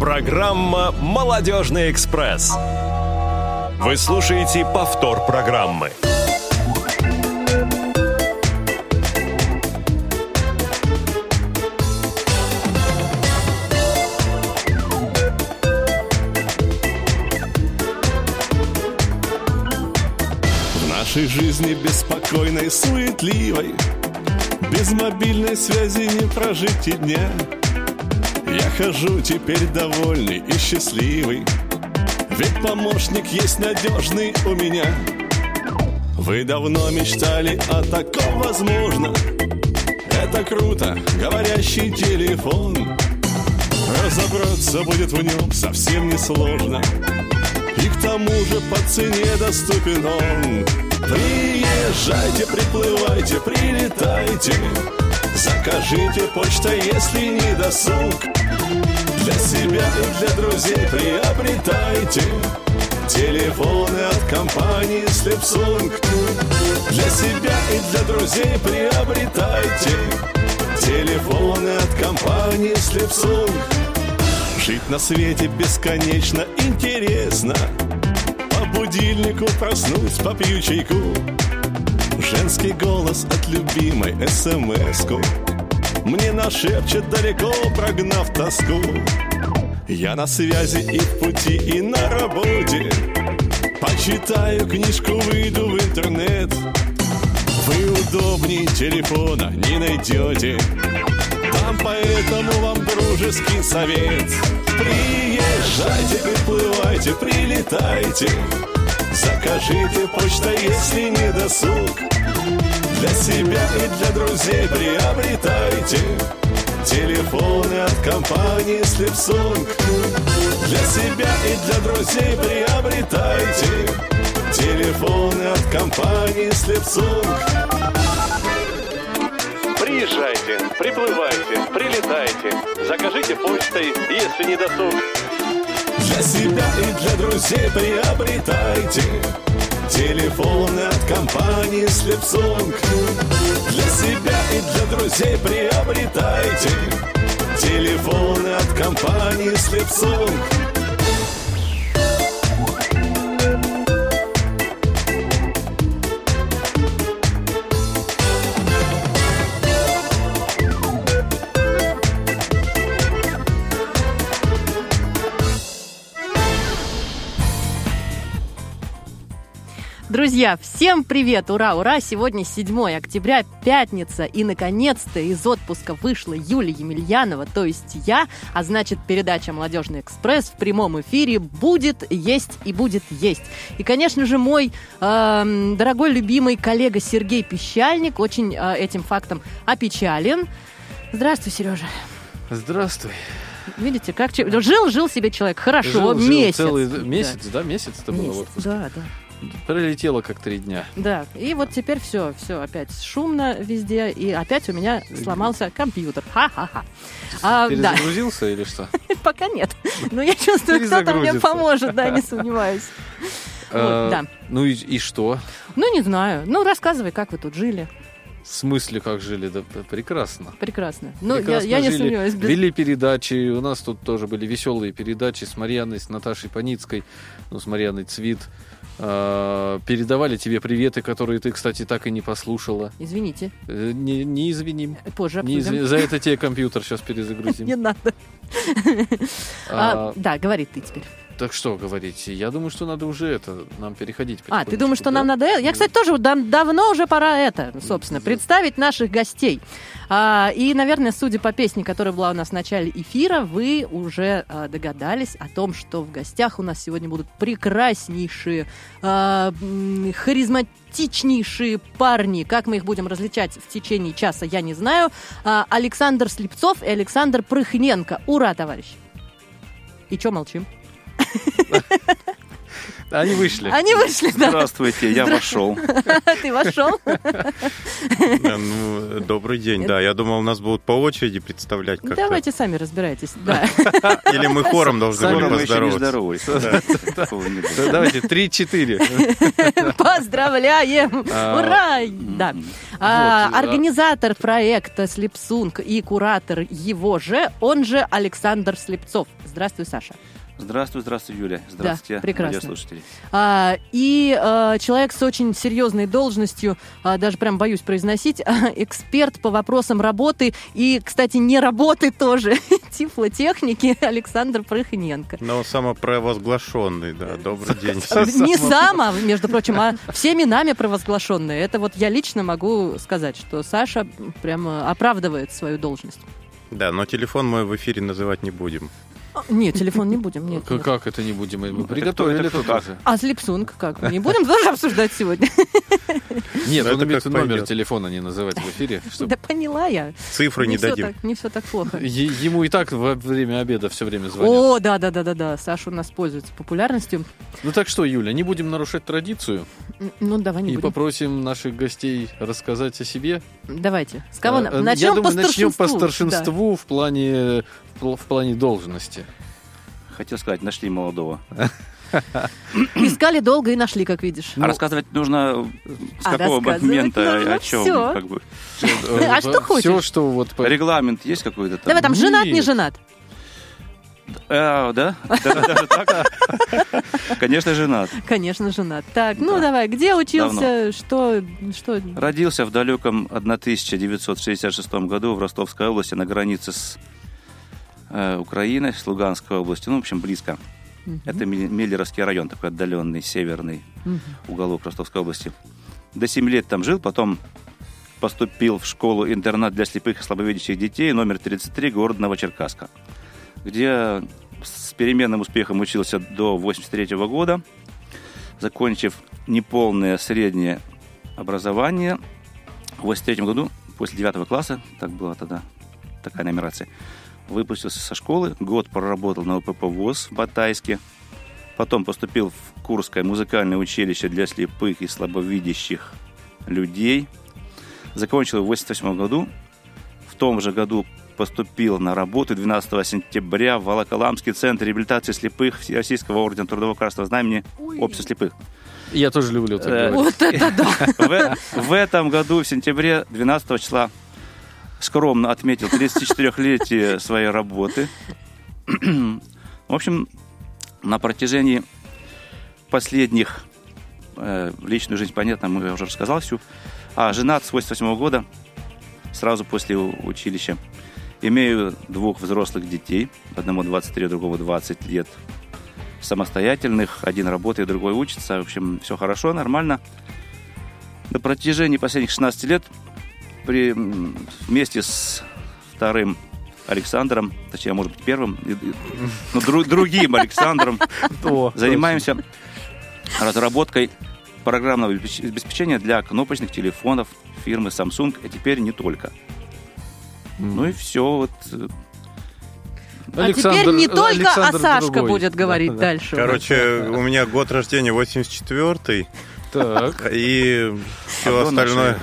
Программа «Молодежный экспресс». Вы слушаете повтор программы. В нашей жизни беспокойной, суетливой Без мобильной связи не прожить и дня хожу теперь довольный и счастливый. Ведь помощник есть надежный у меня. Вы давно мечтали о таком возможно. Это круто, говорящий телефон. Разобраться будет в нем совсем несложно и к тому же по цене доступен он. Приезжайте, приплывайте, прилетайте. Закажите почтой, если не досуг Для себя и для друзей приобретайте. Телефоны от компании Слепсунг Для себя и для друзей приобретайте. Телефоны от компании Слепсунг Жить на свете бесконечно интересно. По будильнику проснусь, попью чайку. Женский голос от любимой смс-ку Мне нашепчет далеко, прогнав тоску. Я на связи и в пути, и на работе. Почитаю книжку, выйду в интернет. Вы удобнее телефона не найдете. Там поэтому вам дружеский совет. Приезжайте, приплывайте, прилетайте. Закажите почта, если не досуг Для себя и для друзей приобретайте. Телефоны от компании Слепсунг Для себя и для друзей приобретайте. Телефоны от компании Слепсунг Приезжайте, приплывайте, прилетайте. Закажите почтой, если не досуг. Для себя и для друзей приобретайте Телефоны от компании Слепсунг Для себя и для друзей приобретайте. Телефоны от компании Слепсунг Друзья, всем привет! Ура, ура! Сегодня 7 октября, пятница, и наконец-то из отпуска вышла Юлия Емельянова, то есть я, а значит передача «Молодежный экспресс» в прямом эфире будет есть и будет есть. И, конечно же, мой э, дорогой любимый коллега Сергей Пещальник очень э, этим фактом опечален. Здравствуй, Сережа. Здравствуй. Видите, как че- жил, жил себе человек хорошо Жил- жил месяц. целый Да. месяц, да, месяц это было Месяц. Да, да. Пролетело как три дня. Да, и вот теперь все, все опять шумно везде, и опять у меня сломался компьютер. Ха-ха-ха. А, да, Перезагрузился или что? пока нет. Но я чувствую, кто-то мне поможет, да, не сомневаюсь. А, да. Ну и, и что? Ну, не знаю. Ну, рассказывай, как вы тут жили. В смысле, как жили? Да прекрасно. Прекрасно. Ну, я, Прекрасно я не жили. сомневаюсь. без- Вели передачи. У нас тут тоже были веселые передачи с Марьяной, с Наташей Паницкой, ну, с Марьяной Цвит. А, передавали тебе приветы, которые ты, кстати, так и не послушала. Извините, Э, Не, не извиним. позже Не изви- За это тебе компьютер сейчас Не перезагрузим. надо. А, А, Да, говори ты теперь. Так что говорить? Я думаю, что надо уже это нам переходить. А, ты думаешь, что да? нам надо... это? Я, кстати, тоже да- давно уже пора это, собственно, представить наших гостей. А, и, наверное, судя по песне, которая была у нас в начале эфира, вы уже а, догадались о том, что в гостях у нас сегодня будут прекраснейшие, а, харизматичнейшие парни. Как мы их будем различать в течение часа, я не знаю. А, Александр Слепцов и Александр Прыхненко. Ура, товарищи! И чё молчим? Они вышли. Они вышли, да. Здравствуйте, я вошел. Ты вошел? Да, ну, добрый день, да. Я думал, нас будут по очереди представлять как-то. Давайте сами разбирайтесь. Да. Или мы хором должны были поздороваться. Давайте, три-четыре. Поздравляем! А, Ура! Да. А, да. Организатор проекта Слепсунг и куратор его же, он же Александр Слепцов. Здравствуй, Саша. Здравствуй, здравствуй, Юля. Здравствуйте, прекрасно. радиослушатели. А, и а, человек с очень серьезной должностью, а, даже прям боюсь произносить, а, эксперт по вопросам работы и, кстати, не работы тоже, тифлотехники Александр Прохиненко. Но самопровозглашенный, да. Добрый день. Не сама, между прочим, а всеми нами провозглашенные. Это вот я лично могу сказать, что Саша прямо оправдывает свою должность. Да, но телефон мой в эфире называть не будем. Нет, телефон не будем. Нет, К- нет. Как это не будем? Мы приготовили как? уже. А Слепсунг как? Мы не будем тоже обсуждать сегодня? Нет, Это он имеет как номер телефона не называть в эфире. чтобы- Да поняла я. Цифры не дадим. не все так плохо. Ему и так во время обеда все время звонят. О, да, да, да, да, да. Саша у нас пользуется популярностью. Ну так что, Юля, не будем нарушать традицию Ну, давай не и будем. попросим наших гостей рассказать о себе. Давайте. С кого? Э, на- э, Начнем Я думаю, по начнем по старшинству. Да. старшинству в плане в пл- в плане должности. Хотел сказать, нашли молодого. Искали долго и нашли, как видишь. А рассказывать нужно э, с А какого момента, нужно о чем? всё. Как бы. А что Все, хочешь? что вот... по- Регламент есть какой-то там? Давай там, женат, не женат? А, да? Да, Даже так? Конечно, женат. Конечно, женат. Так, ну Да. давай, где учился, что, что... Родился в далеком 1966 году в Ростовской области на границе с э, Украиной, с Луганской областью, ну, в общем, близко. Это Меллеровский район, такой отдаленный, северный уголок Ростовской области. До 7 лет там жил, потом поступил в школу-интернат для слепых и слабовидящих детей номер 33 города Новочеркасска, где с переменным успехом учился до 83 года, закончив неполное среднее образование. В 83 году, после 9 класса, так была тогда такая нумерация, выпустился со школы, год проработал на УПП ВОЗ в Батайске, потом поступил в Курское музыкальное училище для слепых и слабовидящих людей, закончил в 88 году, в том же году поступил на работу 12 сентября в Волоколамский центр реабилитации слепых Всероссийского ордена Трудового Красного Знамени Общества слепых. Я тоже люблю так Э, говорить. Вот это да! В, в этом году, в сентябре 12 числа, скромно отметил 34-летие своей работы. В общем, на протяжении последних э, в личную жизнь, понятно, мы я уже рассказал всю. А женат с 88 года, сразу после училища. Имею двух взрослых детей, одному 23, другому 20 лет. Самостоятельных, один работает, другой учится. В общем, все хорошо, нормально. На протяжении последних 16 лет при, вместе с вторым Александром, точнее, может быть, первым, и- и- ну, дру- другим Александром, занимаемся разработкой программного обеспеч- обеспечения для кнопочных телефонов фирмы Samsung, а теперь не только. Ну и все. Вот, э, А теперь не только, а Сашка будет говорить дальше. Короче, у меня год рождения 84-й, Так. и все А остальное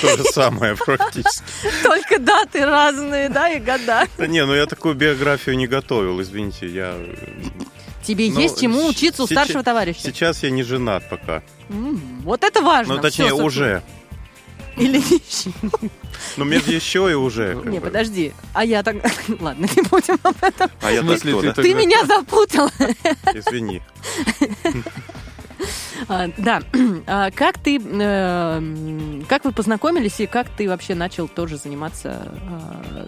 то же самое практически. Только даты разные, да, и года. Да не, ну я такую биографию не готовил, извините, я... Тебе Ну, есть чему учиться у старшего товарища. Сейчас я не женат пока. Вот это важно. Ну, точнее, Всё, уже. Или еще. Ну, между еще и уже. Не, подожди. А я так... Ладно, не будем об этом. а я так ты меня запутал. Извини. А, Да. А Как ты... э, м, Как вы познакомились и как ты вообще начал тоже заниматься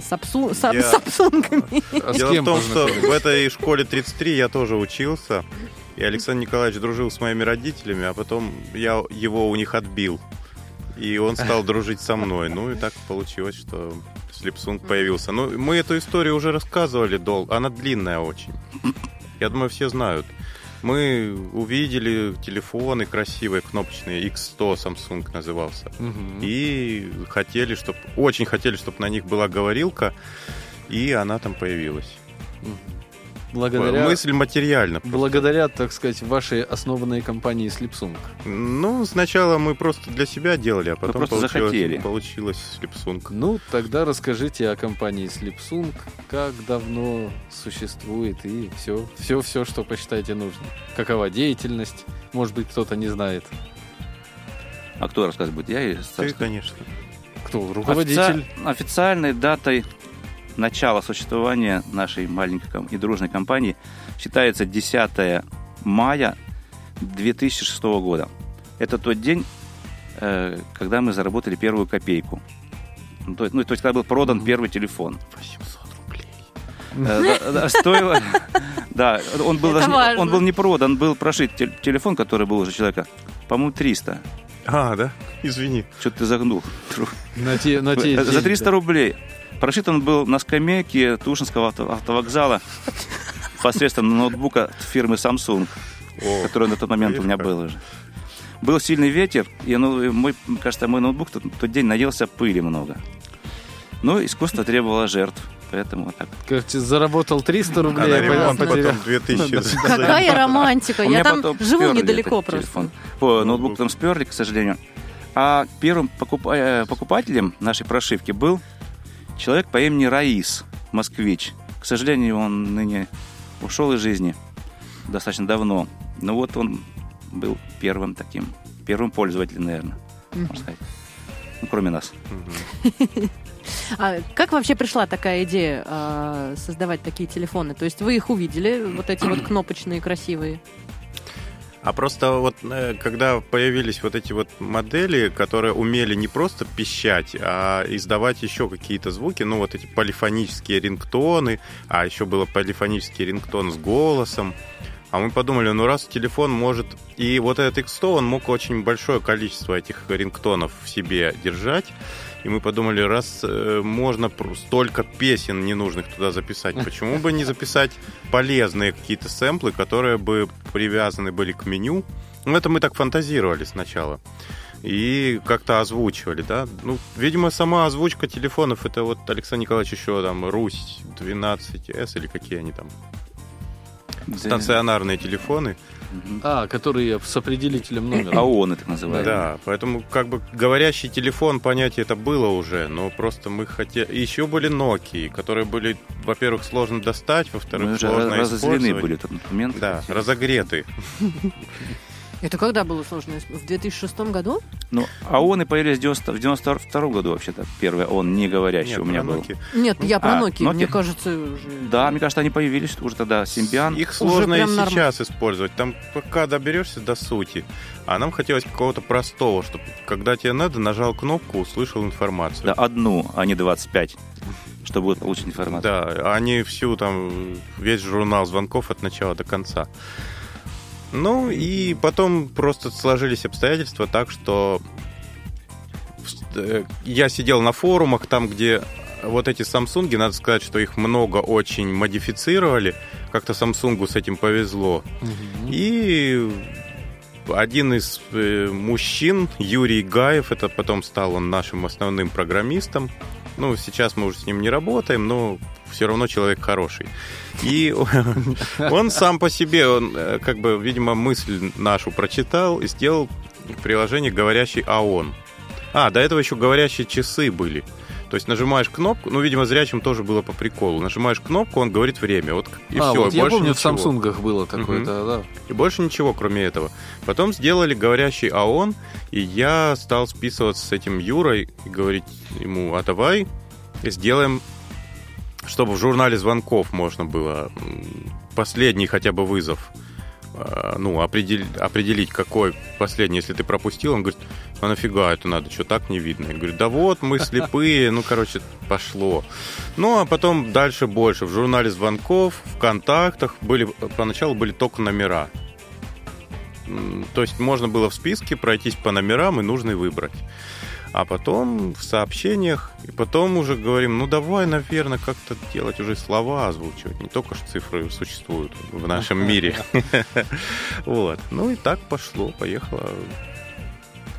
сапсунгами? А с Дело в том, что в этой школе 33 я тоже учился. И Александр Николаевич дружил с моими родителями, а потом я его у них отбил. И он стал дружить со мной. Ну и так получилось, что Слепсунг появился. Ну, мы эту историю уже рассказывали долго. Она длинная очень. Я думаю, все знают. Мы увидели телефоны красивые, кнопочные, X100 Samsung назывался. Мгм. И хотели, чтобы, очень хотели, чтобы на них была говорилка, и она там появилась. Благодаря, Мысль материальна. благодаря, так сказать, вашей основанной компании Slipsung. Ну, сначала мы просто для себя делали, а потом просто получилось, захотели. получилось Slipsung. Ну, тогда расскажите о компании Slipsung, как давно существует и все, все, все, что посчитаете нужным. Какова деятельность? Может быть, кто-то не знает. А кто рассказывать будет? Я и Ты, конечно. Кто? Руководитель? Офици- Официальной датой начала существования нашей маленькой и дружной компании считается 10 мая 2006 года. Это тот день, э, когда мы заработали первую копейку. Ну, то, есть- ну, то есть, когда был продан первый телефон. 800 рублей. Э, да, да, Стоило... Да, он был, даже он был не продан, был прошит те- телефон, который был уже человека, по-моему, 300. А, да? Извини. Что-то ты загнул. На те, на те За деньги, 300 да. рублей. Прошит он был на скамейке Тушинского авто- автовокзала посредством ноутбука фирмы Samsung, О, который на тот момент у меня видишь как. был уже. Был сильный ветер, и ну, мой, кажется, мой ноутбук тот, тот день наелся пыли много. Но искусство требовало жертв, поэтому вот так. Короче, заработал 300 А рублей, а ремонт потерял. потом 2000. Какая романтика. Я там живу недалеко просто. телефон. О, ноутбук там сперли, к сожалению. А первым э, покупателем нашей прошивки был человек по имени Раис, москвич. К сожалению, он ныне ушел из жизни достаточно давно. Но вот он был первым таким, первым пользователем, наверное, можно сказать. Ну, кроме нас. А как вообще пришла такая идея а, создавать такие телефоны? То есть вы их увидели, вот эти вот кнопочные красивые? А просто вот э, когда появились вот эти вот модели, которые умели не просто пищать, а издавать еще какие-то звуки, ну вот эти полифонические рингтоны, а еще было полифонический рингтон с голосом. А мы подумали, ну раз телефон может... И вот этот X100, он мог очень большое количество этих рингтонов в себе держать. И мы подумали, раз э, можно столько песен ненужных туда записать, почему бы не записать полезные какие-то сэмплы, которые бы привязаны были к меню? Ну, это мы так фантазировали сначала. И как-то озвучивали, да. Ну, видимо, сама озвучка телефонов, это вот Александр Николаевич еще там Русь 12С или какие они там, стационарные телефоны. А, которые с определителем номера. АОНы, так называемые. Да, поэтому как бы говорящий телефон, понятие это было уже, но просто мы хотели... Еще были Nokia, которые были, во-первых, сложно достать, Мы во-вторых, уже сложно разозлены использовать. были в тот момент. Да, разогреты. Это когда было сложно? В 2006 году? Ну, АОНы появились в 90 в 92 году вообще-то. Первый ООН не говорящий Нет, у меня был. Nokia. Нет, я про А, Nokia. Nokia? Мне кажется, уже... Да, мне кажется, они появились уже тогда. Симбиан. Их сложно и норм- сейчас использовать. Там пока доберешься до сути. А нам хотелось какого-то простого, чтобы когда тебе надо, нажал кнопку, услышал информацию. Да, одну, а не 25, чтобы вот получить информацию. Да, а не всю там, весь журнал звонков от начала до конца. Ну и потом просто сложились обстоятельства так, что э, я сидел на форумах, там, где вот эти Samsung, надо сказать, что их много очень модифицировали. Как-то Samsung с этим повезло. И один из э, мужчин, Юрий Гаев, это потом стал он нашим основным программистом. Ну, сейчас мы уже с ним не работаем, но все равно человек хороший. И он сам по себе, он э, как бы, видимо, мысль нашу прочитал и сделал приложение «Говорящий АОН». А, до этого еще говорящие часы были. То есть нажимаешь кнопку, ну, видимо, зрячим тоже было по приколу. Нажимаешь кнопку, он говорит время. Вот и а, все. вот я больше помню, ничего. в Самсунгах было такое, Мгм. да, да. И больше ничего, кроме этого. Потом сделали говорящий АОН, и я стал списываться с этим Юрой и говорить ему, а давай сделаем, чтобы в журнале звонков можно было последний хотя бы вызов, ну, определ- определить, какой последний, если ты пропустил. Он говорит, а нафига это надо, что так не видно? Я говорю, да вот, мы слепые, ну, короче, пошло. Ну, а потом дальше больше. В журнале звонков, в контактах были, поначалу были только номера. То есть можно было в списке пройтись по номерам и нужный выбрать. А потом в сообщениях, и потом уже говорим, ну давай, наверное, как-то делать уже слова озвучивать. Не только ж цифры существуют в нашем мире. Вот. Ну и так пошло, поехало.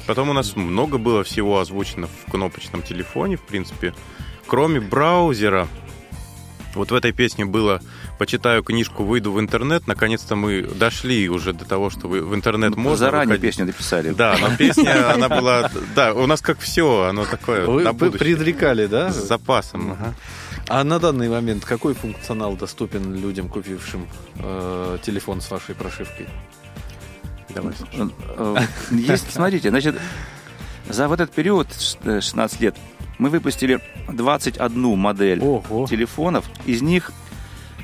Потом у нас много было всего озвучено в кнопочном телефоне, в принципе. Кроме браузера, вот в этой песне было почитаю книжку, выйду в интернет. Наконец-то мы дошли уже до того, что в интернет можно Заранее выходить. песню написали. Да, но песня, она была... Да, у нас как все, оно такое Вы на будущее. предрекали, да? С запасом. ага. А на данный момент какой функционал доступен людям, купившим э, телефон с вашей прошивкой? Давай, Саша. Э, Есть, смотрите, значит, за вот этот период, ш- э, 16 лет, мы выпустили 21 модель Ого. телефонов. Из них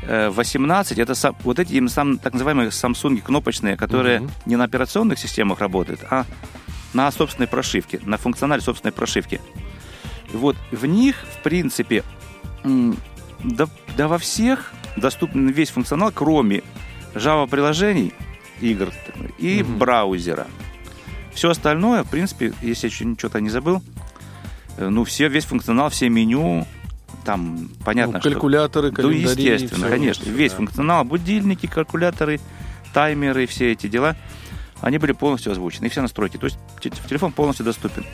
э, 18 это са- вот эти им сам, так называемые Samsung кнопочные, которые Мгм. не на операционных системах работают, а на собственной прошивке, на функционале собственной прошивки. Вот в них, в принципе, да, да во всех доступен весь функционал, кроме Java-приложений, игр и Мгм. браузера. Все остальное, в принципе, если я еще что-то не забыл, э, ну, все, весь функционал, все меню, там, понятно, Ну, что... калькуляторы, Ну, календари. естественно, всё конечно. Весь да. функционал, будильники, калькуляторы, таймеры, все эти дела, они были полностью озвучены. И все настройки. То есть те- телефон полностью доступен.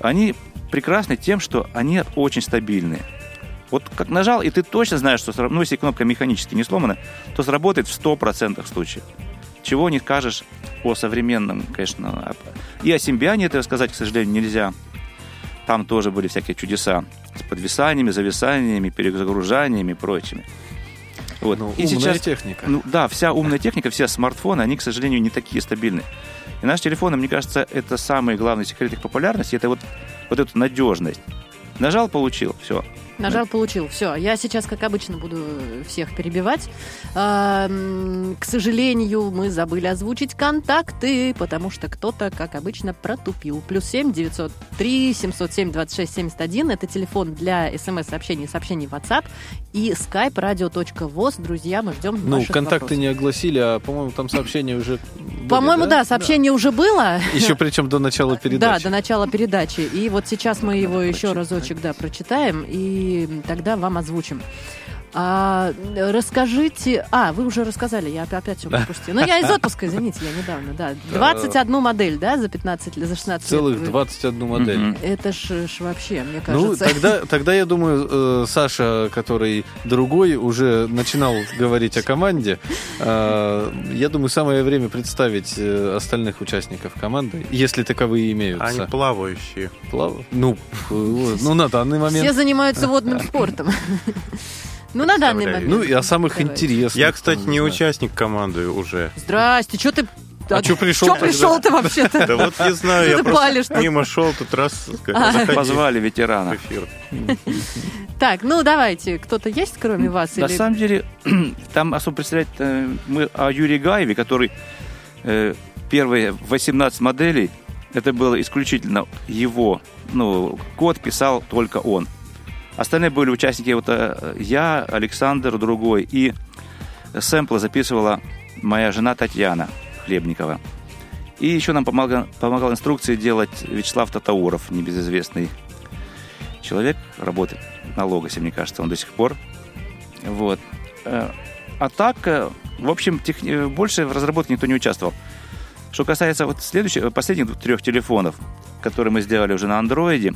Они прекрасны тем, что они очень стабильные. Вот как нажал, и ты точно знаешь, что ну, если кнопка механически не сломана, то сработает в 100% случаев. Чего не скажешь о современном, конечно. И о симбиане этого сказать, к сожалению, нельзя. Там тоже были всякие чудеса с подвисаниями, зависаниями, перезагружаниями и прочими. Вот. Ну, и умная сейчас, техника. ну да, вся умная техника, все смартфоны, они, к сожалению, не такие стабильные. И наши телефоны, мне кажется, это самый главный секрет их популярности, это вот, вот эту надежность. Нажал, получил, все. Нажал, получил. Все. Я сейчас, как обычно, буду всех перебивать. А, К сожалению, мы забыли озвучить контакты, потому что кто-то, как обычно, протупил. Плюс семь девятьсот три семьсот семь двадцать шесть семьдесят один. Это телефон для смс-сообщений и сообщений в WhatsApp. И skype radio.voz. Друзья, мы ждем Ну, ваших контакты вопросов. не огласили, а, по-моему, там сообщение уже По-моему, да, сообщение уже было. Еще причем до начала Да, передачи. до начала передачи. И вот сейчас мы его еще разочек, да, прочитаем, тогда вам озвучим. А, расскажите... А, вы уже рассказали, я опять, все пропустила. Ну, я из отпуска, извините, я недавно, да. 21 модель, да, за 15, лет, за 16 Целых лет. Вы- 21 модель. Мгм. Это ж, ж вообще, мне Ну, кажется. тогда, тогда я думаю, э, Саша, который другой, уже начинал говорить о команде. Э, я думаю, самое время представить э, остальных участников команды, если таковые имеются. Они плавающие. Плав- Ну, э, ну, на данный момент. Все занимаются водным спортом. Ну, на данный момент. Ну, и о самых Давай. интересных. Я, кстати, там, не участник команды уже. Здрасте, что ты... А чё пришел Чё тогда? пришел-то вообще-то? Да вот не знаю, Что я ты просто мимо шел тут раз А. Позвали ветерана. Так, ну, давайте. Кто-то есть, кроме вас? На самом деле, там особо представлять э, мы о Юрии Гаеве, который э, первые 18 моделей, это было исключительно его, ну, код писал только он. Остальные были участники, вот э, я, Александр, другой, и сэмплы записывала моя жена Татьяна Хлебникова. И еще нам помогал, помогал инструкции делать Вячеслав Татауров, небезызвестный человек, работает на Логосе, мне кажется, он до сих пор. Вот. Э, А так, э, в общем, тех- э, больше в разработке никто не участвовал. Что касается вот следующих, последних трех телефонов, которые мы сделали уже на андроиде,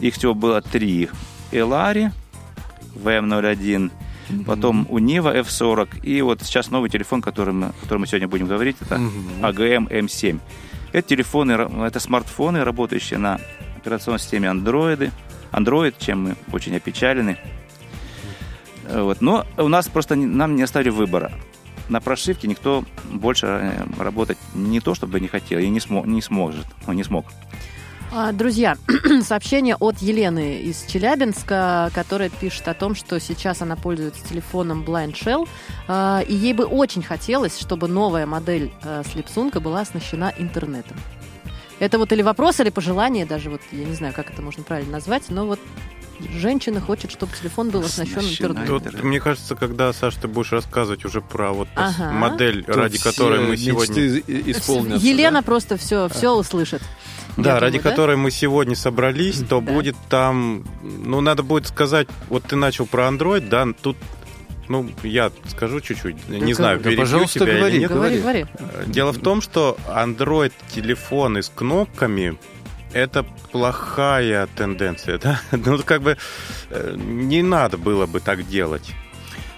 их всего было три. Элари VM01, потом у Нива F40, и вот сейчас новый телефон, который мы, о котором мы сегодня будем говорить, это Мгм. AGM M7. Это телефоны, это смартфоны, работающие на операционной системе Android, Android, чем мы очень опечалены. Э, Вот. Но у нас просто не- нам не оставили выбора. На прошивке никто больше э, работать не то, чтобы не хотел, и не, смо- не сможет, он не смог. А, Друзья, сообщение от Елены из Челябинска, которая пишет о том, что сейчас она пользуется телефоном Blind Shell, а, и ей бы очень хотелось, чтобы новая модель а, Слепсунка была оснащена интернетом. Это вот или вопрос, или пожелание, даже вот, я не знаю, как это можно правильно назвать, но вот женщина хочет, чтобы телефон был оснащен интернетом. Мне кажется, когда, Саш, ты будешь рассказывать уже про вот Ага. модель, Тут ради которой мы сегодня... и- исполнятся, Елена да? просто все, все услышит. Да, Я ради думаю, да? которой мы сегодня собрались, то Да. будет там... Ну, надо будет сказать... Вот ты начал про Android, да, тут... Ну, я скажу чуть-чуть. не знаю, да, перебью пожалуйста, тебя говори. или нет. Говори, говори. Дело в том, что Android телефоны с кнопками это плохая тенденция, да? Ну, как бы э, не надо было бы так делать.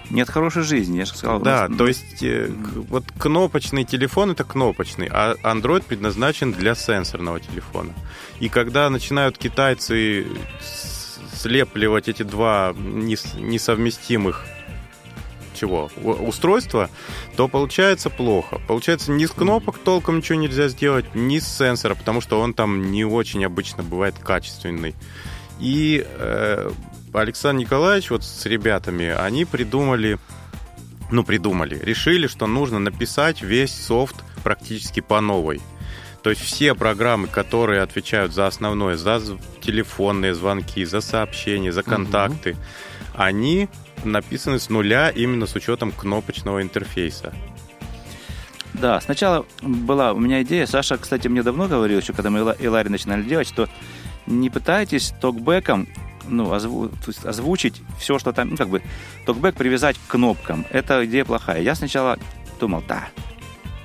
Нет хорошей жизни, я же сказал. Да, нас- то есть э, вот кнопочный телефон это кнопочный, а Android предназначен для сенсорного телефона. И когда начинают китайцы слепливать эти два нес- несовместимых чего устройства, то получается плохо. Получается, ни с кнопок толком ничего нельзя сделать, ни с сенсора, потому что он там не очень обычно бывает качественный. И э, Александр Николаевич вот с ребятами, они придумали, ну придумали, решили, что нужно написать весь софт практически по новой. То есть все программы, которые отвечают за основное, за телефонные звонки, за сообщения, за контакты, они написаны с нуля именно с учетом кнопочного интерфейса. Да, сначала была у меня идея, Саша, кстати, мне давно говорил, еще когда мы Эла- Элари начинали делать, что не пытайтесь токбеком ну, озву- то есть озвучить все, что там, ну, как бы, токбэк привязать к кнопкам. Это идея плохая. Я сначала думал, да,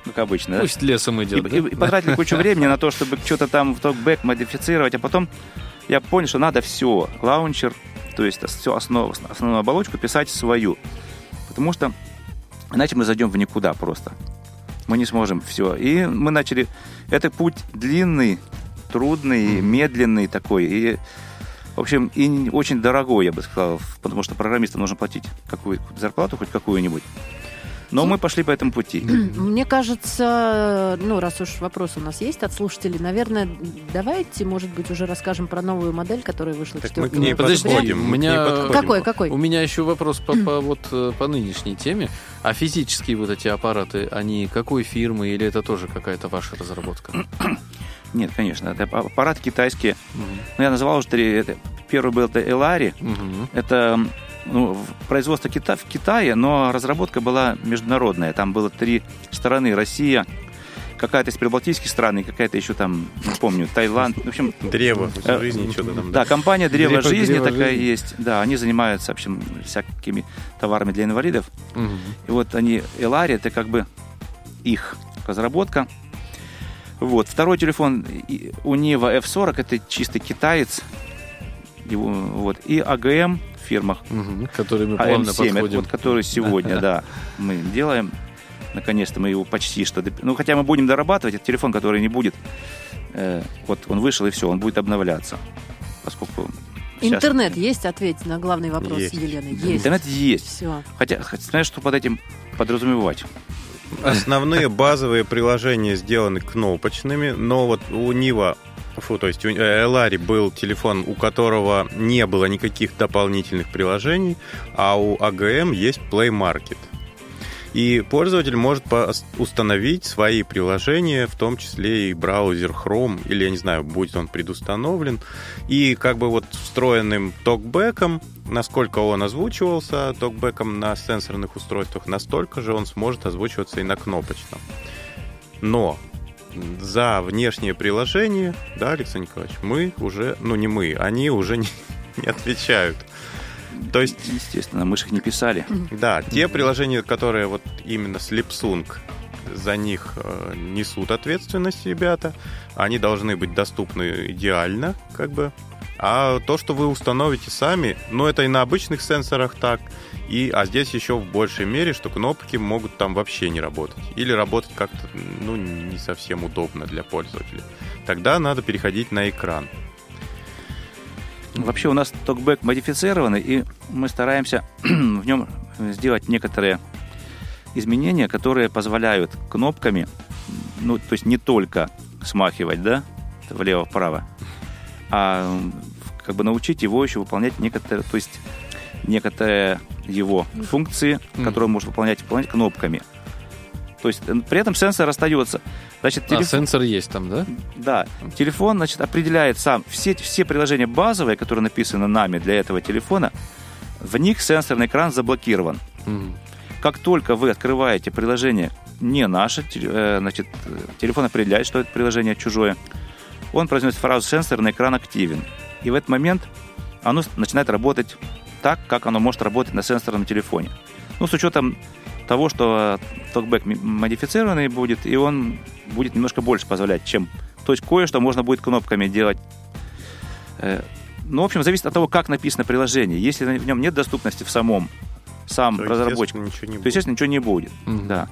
ну, как обычно. да. Пусть лесом И, идет. и- и потратили кучу времени на то, чтобы что-то там в токбэк модифицировать, а потом я понял, что надо все, лаунчер, то есть все основ, основную оболочку писать свою. Потому что иначе мы зайдем в никуда просто. Мы не сможем все. И мы начали... Это путь длинный, трудный, медленный такой. И, в общем, и очень дорогой, я бы сказал, потому что программистам нужно платить какую зарплату, хоть какую-нибудь. Но мы пошли по этому пути. Мне кажется, ну, раз уж вопрос у нас есть от слушателей, наверное, давайте, может быть, уже расскажем про новую модель, которая вышла Так 4 мы к ней подходим. у меня- подходим. Какой, какой? У меня еще вопрос по, по вот э, по нынешней теме. А физические вот эти аппараты, они какой фирмы или это тоже какая-то ваша разработка? Нет, конечно, это аппарат китайский. Ну, я называл уже три. Первый был это Элари. Мгм. Это ну, производство Кита, в Китае, но разработка была международная. Там было три страны. Россия, какая-то из прибалтийских стран и какая-то еще там, не помню, Таиланд. В общем, Древо Э, жизни, что-то там. да, компания «Древо, Древо- жизни» «Древо такая жизни». есть. Да, они занимаются, в общем, всякими товарами для инвалидов. И вот они, Элари, это как бы их разработка. Вот. Второй телефон у Нива F40, это чистый китаец. Его, вот. И АГМ в фирмах Мгм. Который мы плавно АМ7, это подходим. вот который сегодня, да, мы делаем. Наконец-то мы его почти что... Ну, хотя мы будем дорабатывать, это телефон, который не будет... э, вот он вышел, и все, он будет обновляться. Поскольку... сейчас- Интернет есть? Ответь на главный вопрос Есть. Елены. Есть. Интернет есть. Все. Хотя, хотя, знаешь, что под этим подразумевать? Основные базовые приложения сделаны кнопочными, но вот у Нива, фу, то есть у э, Элари был телефон, у которого не было никаких дополнительных приложений, а у АГМ есть Play Market. И пользователь может установить свои приложения, в том числе и браузер Chrome, или, я не знаю, будет он предустановлен. И как бы вот встроенным токбеком, насколько он озвучивался токбеком на сенсорных устройствах, настолько же он сможет озвучиваться и на кнопочном. Но за внешние приложения, да, Александр Николаевич, мы уже, ну не мы, они уже не, не отвечают. То есть Естественно, мы же их не писали. да, те приложения, которые вот именно с Lipsung, за них э, несут ответственность ребята, они должны быть доступны идеально, как бы. А то, что вы установите сами, ну это и на обычных сенсорах так, и, а здесь еще в большей мере, что кнопки могут там вообще не работать. Или работать как-то, ну, не совсем удобно для пользователя. Тогда надо переходить на экран. Вообще у нас токбэк модифицированный, и мы стараемся в нем сделать некоторые изменения, которые позволяют кнопками, ну, то есть не только смахивать, да, влево-вправо, а как бы научить его еще выполнять некоторые, то есть некоторые его функции, которые он может выполнять, выполнять кнопками. То есть э, при этом сенсор остается. Значит, А, телефон- сенсор есть там, да? да, телефон, значит, определяет сам все, все приложения базовые, которые написаны нами для этого телефона, в них сенсорный экран заблокирован. Мгм. Как только вы открываете приложение не наше, э, значит, телефон определяет, что это приложение чужое, он произносит фразу «сенсорный экран активен». И в этот момент оно начинает работать так, как оно может работать на сенсорном телефоне. Ну, с учетом того, что токбэк модифицированный будет, и он будет немножко больше позволять, чем... То есть кое-что можно будет кнопками делать. Э, Ну, в общем, зависит от того, как написано приложение. Если в нем нет доступности в самом сам То, разработчик, естественно, ничего не то, будет. естественно, ничего не будет. Мгм. Да.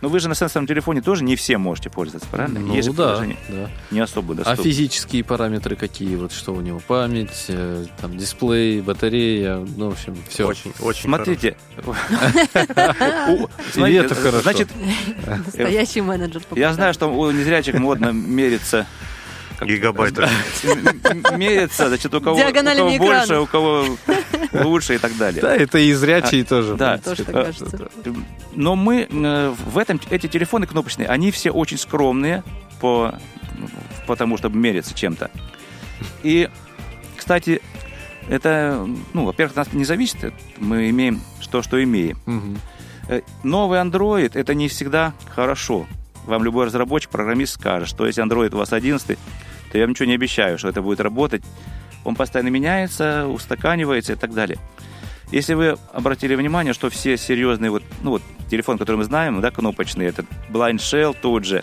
Но вы же на сенсорном телефоне тоже не все можете пользоваться, правильно? Ну Есть же да, да. не особо А доступны. физические параметры какие? Вот что у него? Память, э, там дисплей, батарея, ну, в общем, все. Очень, очень Смотрите. У- И смотрите, это хорошо. Значит, Настоящий менеджер. я знаю, что у незрячих модно мериться хорошо. Гигабайты. м- м- мериться, значит, у кого, у кого больше, у кого лучше и так далее. Да, это и зрячие тоже. в да. Тоже так кажется. Но мы э, в этом эти телефоны кнопочные, они все очень скромные по потому чтобы мериться чем-то. И, кстати, это, ну, во-первых, от нас не зависит, мы имеем то, что имеем. Э, Новый Android это не всегда хорошо. Вам любой разработчик, программист скажет, что если Android у вас 11, то я вам ничего не обещаю, что это будет работать. Он постоянно меняется, устаканивается и так далее. Если вы обратили внимание, что все серьезные, вот, ну вот телефон, который мы знаем, да, кнопочный, это Blind Shell тот же.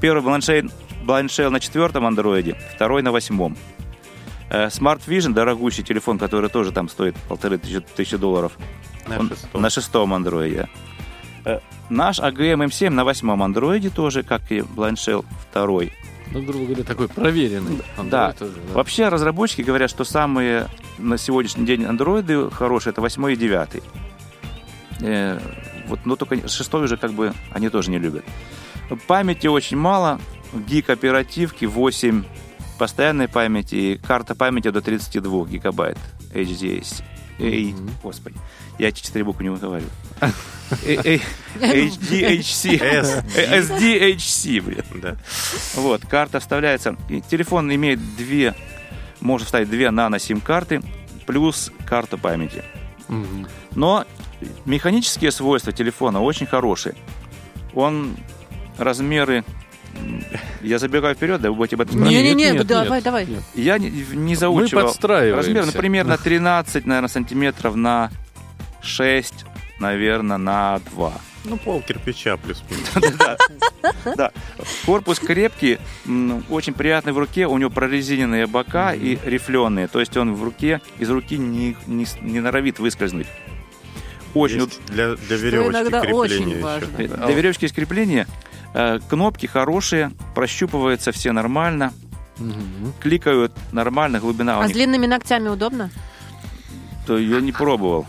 Первый Blind Shell, Blind Shell на четвертом андроиде, второй на восьмом. Э, Smart Vision, дорогущий телефон, который тоже там стоит полторы тысячи, тысячи долларов, На он шестом. на шестом андроиде. Э, Наш AGM M7 на восьмом андроиде тоже, как и Blind Shell второй. Ну, грубо говоря, такой проверенный. Android Да. тоже, да. Вообще разработчики говорят, что самые на сегодняшний день андроиды хорошие это 8 и 9. Э, вот, но только шестой уже как бы они тоже не любят. Памяти очень мало, гиг оперативки 8 постоянной памяти и карта памяти до 32 гигабайт HDS. Эй, Мгм. господи, я эти четыре буквы не выговариваю. HDHC. S. SDHC, блин. Да. Вот, карта вставляется. Телефон имеет две, может вставить две нано-сим-карты плюс карта памяти. Но механические свойства телефона очень хорошие. Он размеры... Я забегаю вперед, да вы будете об этом? Не-не-не, Нет, нет, давай, нет, давай. Я не, не заучивал. Мы подстраиваемся. Размер, ну, примерно 13, наверное, сантиметров на 6, наверное, на 2. Ну, пол кирпича плюс-минус. Да. Корпус крепкий, очень приятный в руке, у него прорезиненные бока и рифленые, то есть он в руке, из руки не, не, не норовит выскользнуть. Очень Есть для, для веревочки крепления очень важно. уд- Для веревочки крепление. Э, Кнопки хорошие, прощупываются все нормально, кликают нормально, глубина А с длинными ногтями удобно? То я не пробовал.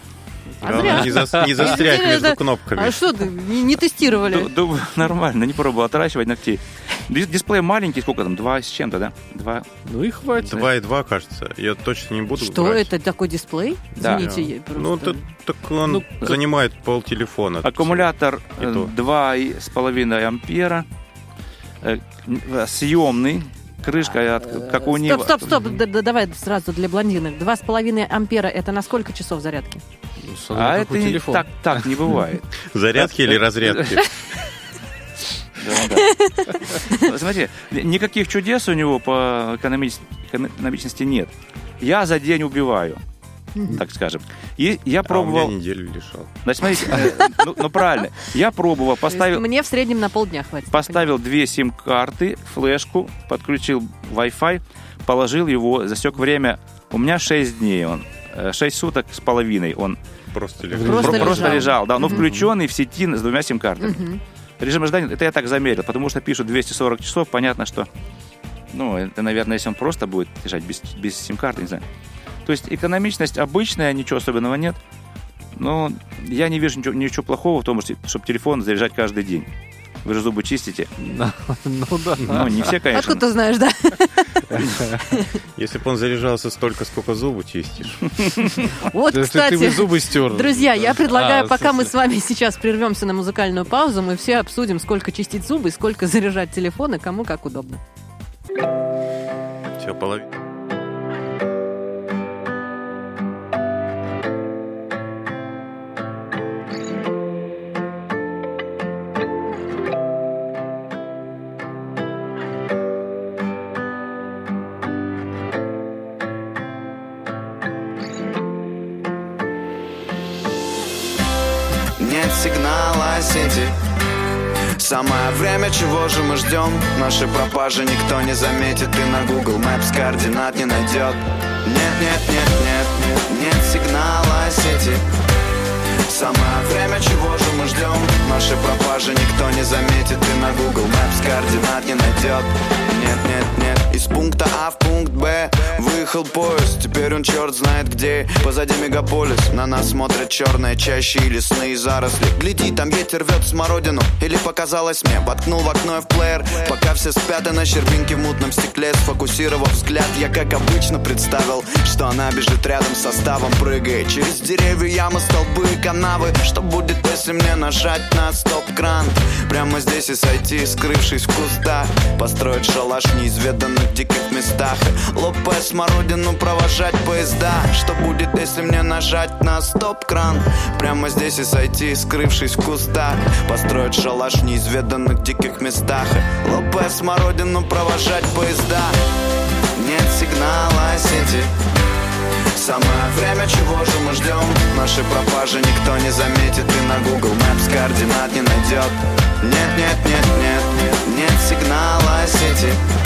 А зря. не, зас- не застрять между кнопками. А что ты, не, не тестировали? Думаю, нормально, не пробовал отращивать ногтей. Дис- Дисплей маленький, сколько там? Два с чем-то, да? Два. Ну и хватит. 2,2, кажется. Я точно не буду Что брать. это такой дисплей? Да. Извините, я просто... Ну, т- так он Ну, занимает пол телефона. Аккумулятор И то. 2,5 ампера. э, н- Съемный. Крышка, от- как у него. Стоп, стоп, стоп, давай сразу для блондинок. Два с половиной ампера это на сколько часов зарядки? А это телефон. так, так не бывает. Зарядки или разрядки? Да, да. Смотрите, никаких чудес у него по экономич- экономичности нет. Я за день убиваю, так скажем. И я А у меня пробовал... неделю лишал. Значит, смотрите, э, ну, ну, правильно. Я пробовал, поставил, Мне в среднем на полдня хватит. поставил две сим-карты, флешку, подключил Wi-Fi, положил его, засек время. У меня 6 дней он. 6 суток с половиной он Просто Просто лежал. про- лежал. просто лежал. Да, но включенный в сети с двумя сим-картами. Режим ожидания, это я так замерил, потому что пишут 240 часов, понятно, что, ну, это, наверное, если он просто будет лежать без, без сим-карты, не знаю. То есть экономичность обычная, ничего особенного нет. Но я не вижу ничего, ничего плохого в том, чтобы телефон заряжать каждый день. Вы же зубы чистите. Ну да. Ну, не все, конечно. Откуда ты знаешь, да? Если бы он заряжался столько, сколько зубы чистишь. Вот, Ты- ты- Ты бы кстати, зубы стер. Друзья, я предлагаю, А, пока мы с вами сейчас прервемся на музыкальную паузу, мы все обсудим, сколько чистить зубы, сколько заряжать телефон и кому как удобно. Все, половина. Нет сигнала сети. Самое время, чего же мы ждем? Наши пропажи никто не заметит И на Google Maps координат не найдет. Нет, нет, нет, нет, нет, нет сигнала сети. Самое время, чего же мы ждем? Наши пропажи никто не заметит И на Google Maps координат не найдет. Нет, нет, Из пункта А в пункт Б Выехал поезд, теперь он черт знает где. Позади мегаполис, на нас смотрят черные чащи и лесные заросли. Гляди, там ветер рвет смородину Или показалось мне, воткнул в окно в плеер Пока все спят, и на щербинке в мутном стекле Сфокусировав взгляд, я как обычно представил Что она бежит рядом с составом, прыгая Через деревья, ямы, столбы и канавы. Что будет, если мне нажать на стоп-кран? Прямо здесь и сойти, скрывшись в кустах. Построить шалаш в диких местах. Лопая смородину, провожать поезда. Что будет, если мне нажать на стоп-кран? Прямо здесь и сойти, скрывшись в кустах. Построить шалаш в неизведанных диких местах. Лопая смородину, провожать поезда. Нет сигнала сети. Самое время, чего же мы ждем? Наши пропажи никто не заметит. И на Google Maps координат не найдет. Нет, нет, нет, нет, нет сигнала сети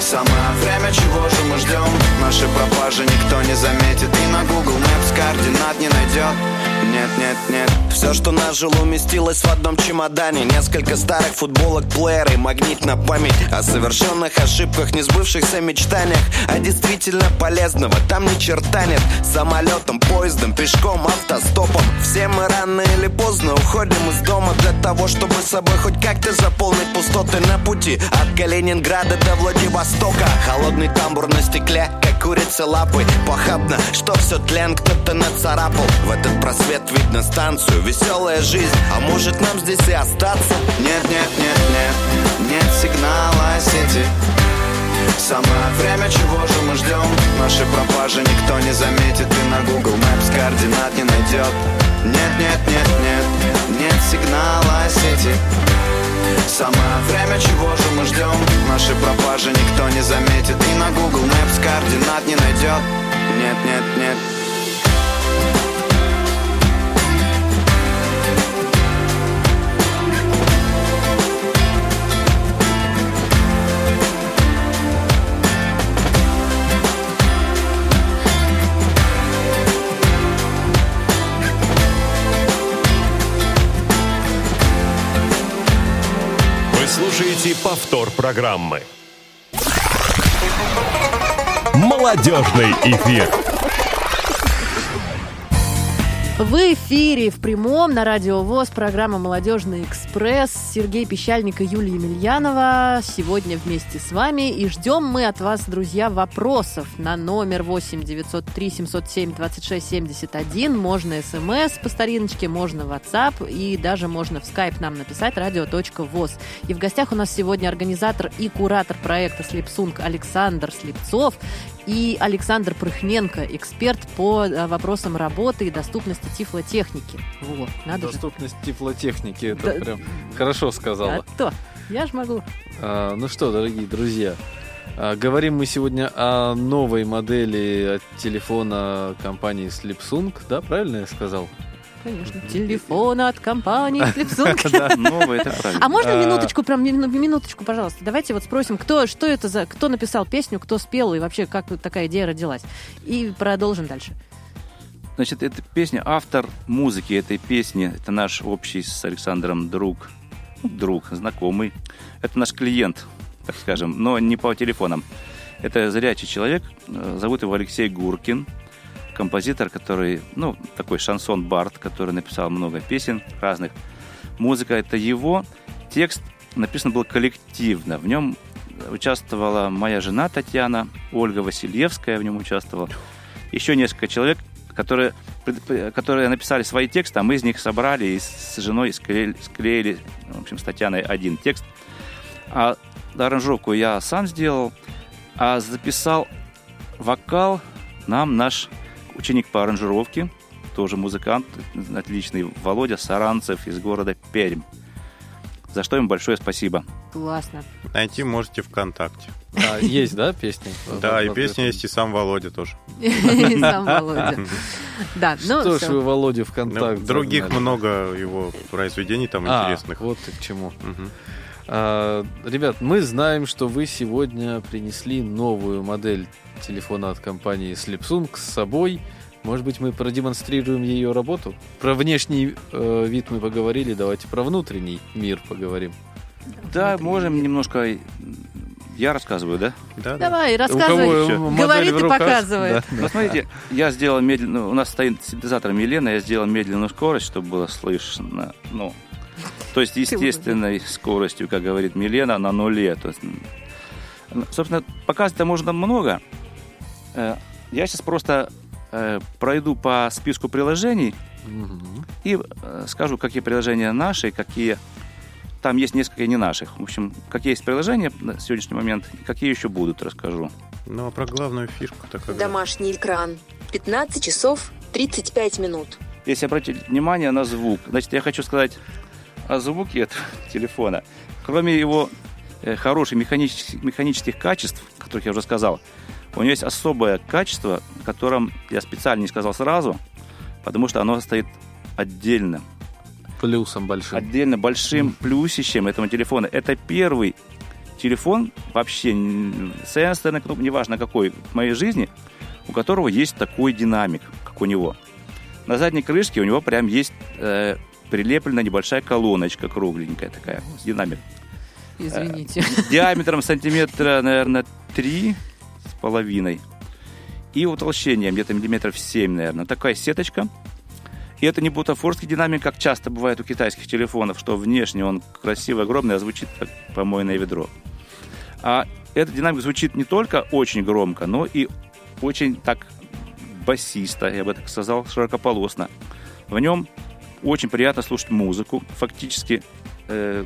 Самое время, чего же мы ждем? Наши пропажи никто не заметит И на Google Maps координат не найдет Нет, нет, нет. Все, что нажил, уместилось в одном чемодане. Несколько старых футболок, плееры, магнит на память. О совершенных ошибках, не сбывшихся мечтаниях О действительно полезного там ни черта нет. Самолетом, поездом, пешком, автостопом. Все мы рано или поздно уходим из дома Для того, чтобы собой хоть как-то заполнить пустоты на пути. От Калининграда до Владивостока. Холодный тамбур на стекле, как курица лапой Похабно, что все тлен кто-то нацарапал. В этот просвет видно станцию, веселая жизнь. А может нам здесь и остаться? Нет, нет, нет, нет, нет сигнала сети. Самое время, чего же мы ждем? Наши пропажи никто не заметит. И на Google Maps координат не найдет. Нет, нет, нет, нет, нет сигнала сети. Самое время, чего же мы ждем? Наши пропажи никто не заметит. И на Google Maps координат не найдет. Нет, нет, нет слушаете повтор программы. Молодежный эфир. В эфире в прямом на Радио ВОЗ программа «Молодежный экспресс». Сергей Пещальник и Юлия Емельянова сегодня вместе с вами. И ждем мы от вас, друзья, вопросов на номер 8 903 707 26 71. Можно смс по стариночке, можно WhatsApp и даже можно в Skype нам написать radio.voz. И в гостях у нас сегодня организатор и куратор проекта «Слепсунг» Александр Слепцов и Александр Прыхненко, эксперт по э, вопросам работы и доступности тифлотехники. Вот, надо же. Доступность теплотехники, это Да. прям хорошо сказала. А то, я ж могу. А, ну что, дорогие друзья, а, говорим мы сегодня о новой модели телефона компании Slipsung, да, правильно я сказал? Конечно. Телефон от компании. Да, это правильно. А можно А. минуточку, прям мину- минуточку, пожалуйста? Давайте вот спросим, кто, что это за, кто написал песню, кто спел и вообще как такая идея родилась. И продолжим дальше. Значит, эта песня, автор музыки этой песни, это наш общий с Александром друг, друг, знакомый. Это наш клиент, так скажем, но не по телефонам. Это зрячий человек, э, зовут его Алексей Гуркин, композитор, который, ну, такой шансон-бард, который написал много песен разных. Музыка это его, текст написан был коллективно. В нем участвовала моя жена Татьяна, Ольга Васильевская в нем участвовала, еще несколько человек, которые, которые написали свои тексты, а мы из них собрали и с женой склеили, склеили, в общем, с Татьяной один текст. А аранжировку я сам сделал, а записал вокал нам наш ученик по аранжировке, тоже музыкант отличный, Володя Саранцев из города Пермь. За что им большое спасибо. Классно. Найти можете ВКонтакте. А, есть, да, песня? Да, и песня есть, и сам Володя тоже. И сам Володя. Да, ну Что ж вы Володю Ну, ВКонтакте других загнали? много его произведений там А, интересных. вот к чему. А, ребят, мы знаем, что вы сегодня принесли новую модель телефона от компании Slipsung с собой. Может быть, мы продемонстрируем ее работу? Про внешний э, вид мы поговорили, давайте про внутренний мир поговорим. Да, можем немножко... Я рассказываю, да? Да, да. Давай, У кого рассказывай. модель Говори, в ты руках? показывай. Да. Ну, смотрите, я сделал медленно... У нас стоит синтезатор Милена, я сделал медленную скорость, чтобы было слышно. Ну, то есть естественной скоростью, как говорит Милена, на нуле. То есть, м, собственно, показать-то можно много. Э, Я сейчас просто э, пройду по списку приложений и э, скажу, какие приложения наши, какие... Там есть несколько не наших. В общем, какие есть приложения на сегодняшний момент, какие еще будут, расскажу. Ну, а про главную фишку-то как Домашний экран. 15 часов 35 минут. Если обратить внимание на звук, значит, я хочу сказать о звуке этого телефона. Кроме его э, хороших механических, механических качеств, о которых я уже сказал, у него есть особое качество, о котором я специально не сказал сразу, потому что оно стоит отдельно. Плюсом большим. Отдельно большим плюсищем этого телефона. Это первый телефон, вообще сенсорный, кнопка, неважно какой, в моей жизни, у которого есть такой динамик, как у него. На задней крышке у него прям есть э, прилеплена небольшая колоночка кругленькая такая, динамик. Извините. Диаметром сантиметра, наверное, три с половиной. И утолщением где-то миллиметров 7, наверное. Такая сеточка. И это не бутафорский динамик, как часто бывает у китайских телефонов, что внешне он красивый, огромный, а звучит как помойное ведро. А этот динамик звучит не только очень громко, но и очень так басисто, я бы так сказал, широкополосно. В нем очень приятно слушать музыку. Фактически э,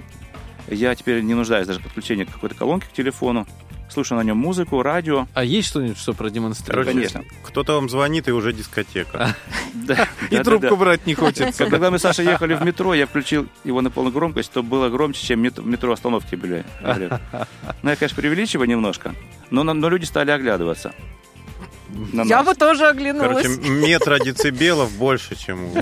я теперь не нуждаюсь даже в подключении какой-то колонки к телефону. Слушаю на нем музыку, радио. А есть что-нибудь, что продемонстрировать? Конечно. кто-то вам звонит, и уже дискотека. Да, И трубку брать не хочется. Когда мы с Сашей ехали в метро, я включил его на полную громкость, то было громче, чем в метро остановки были. Ну, я, конечно, преувеличиваю немножко, но люди стали оглядываться. На Я нас. бы тоже оглянулась. Короче, метра децибелов больше, чем у...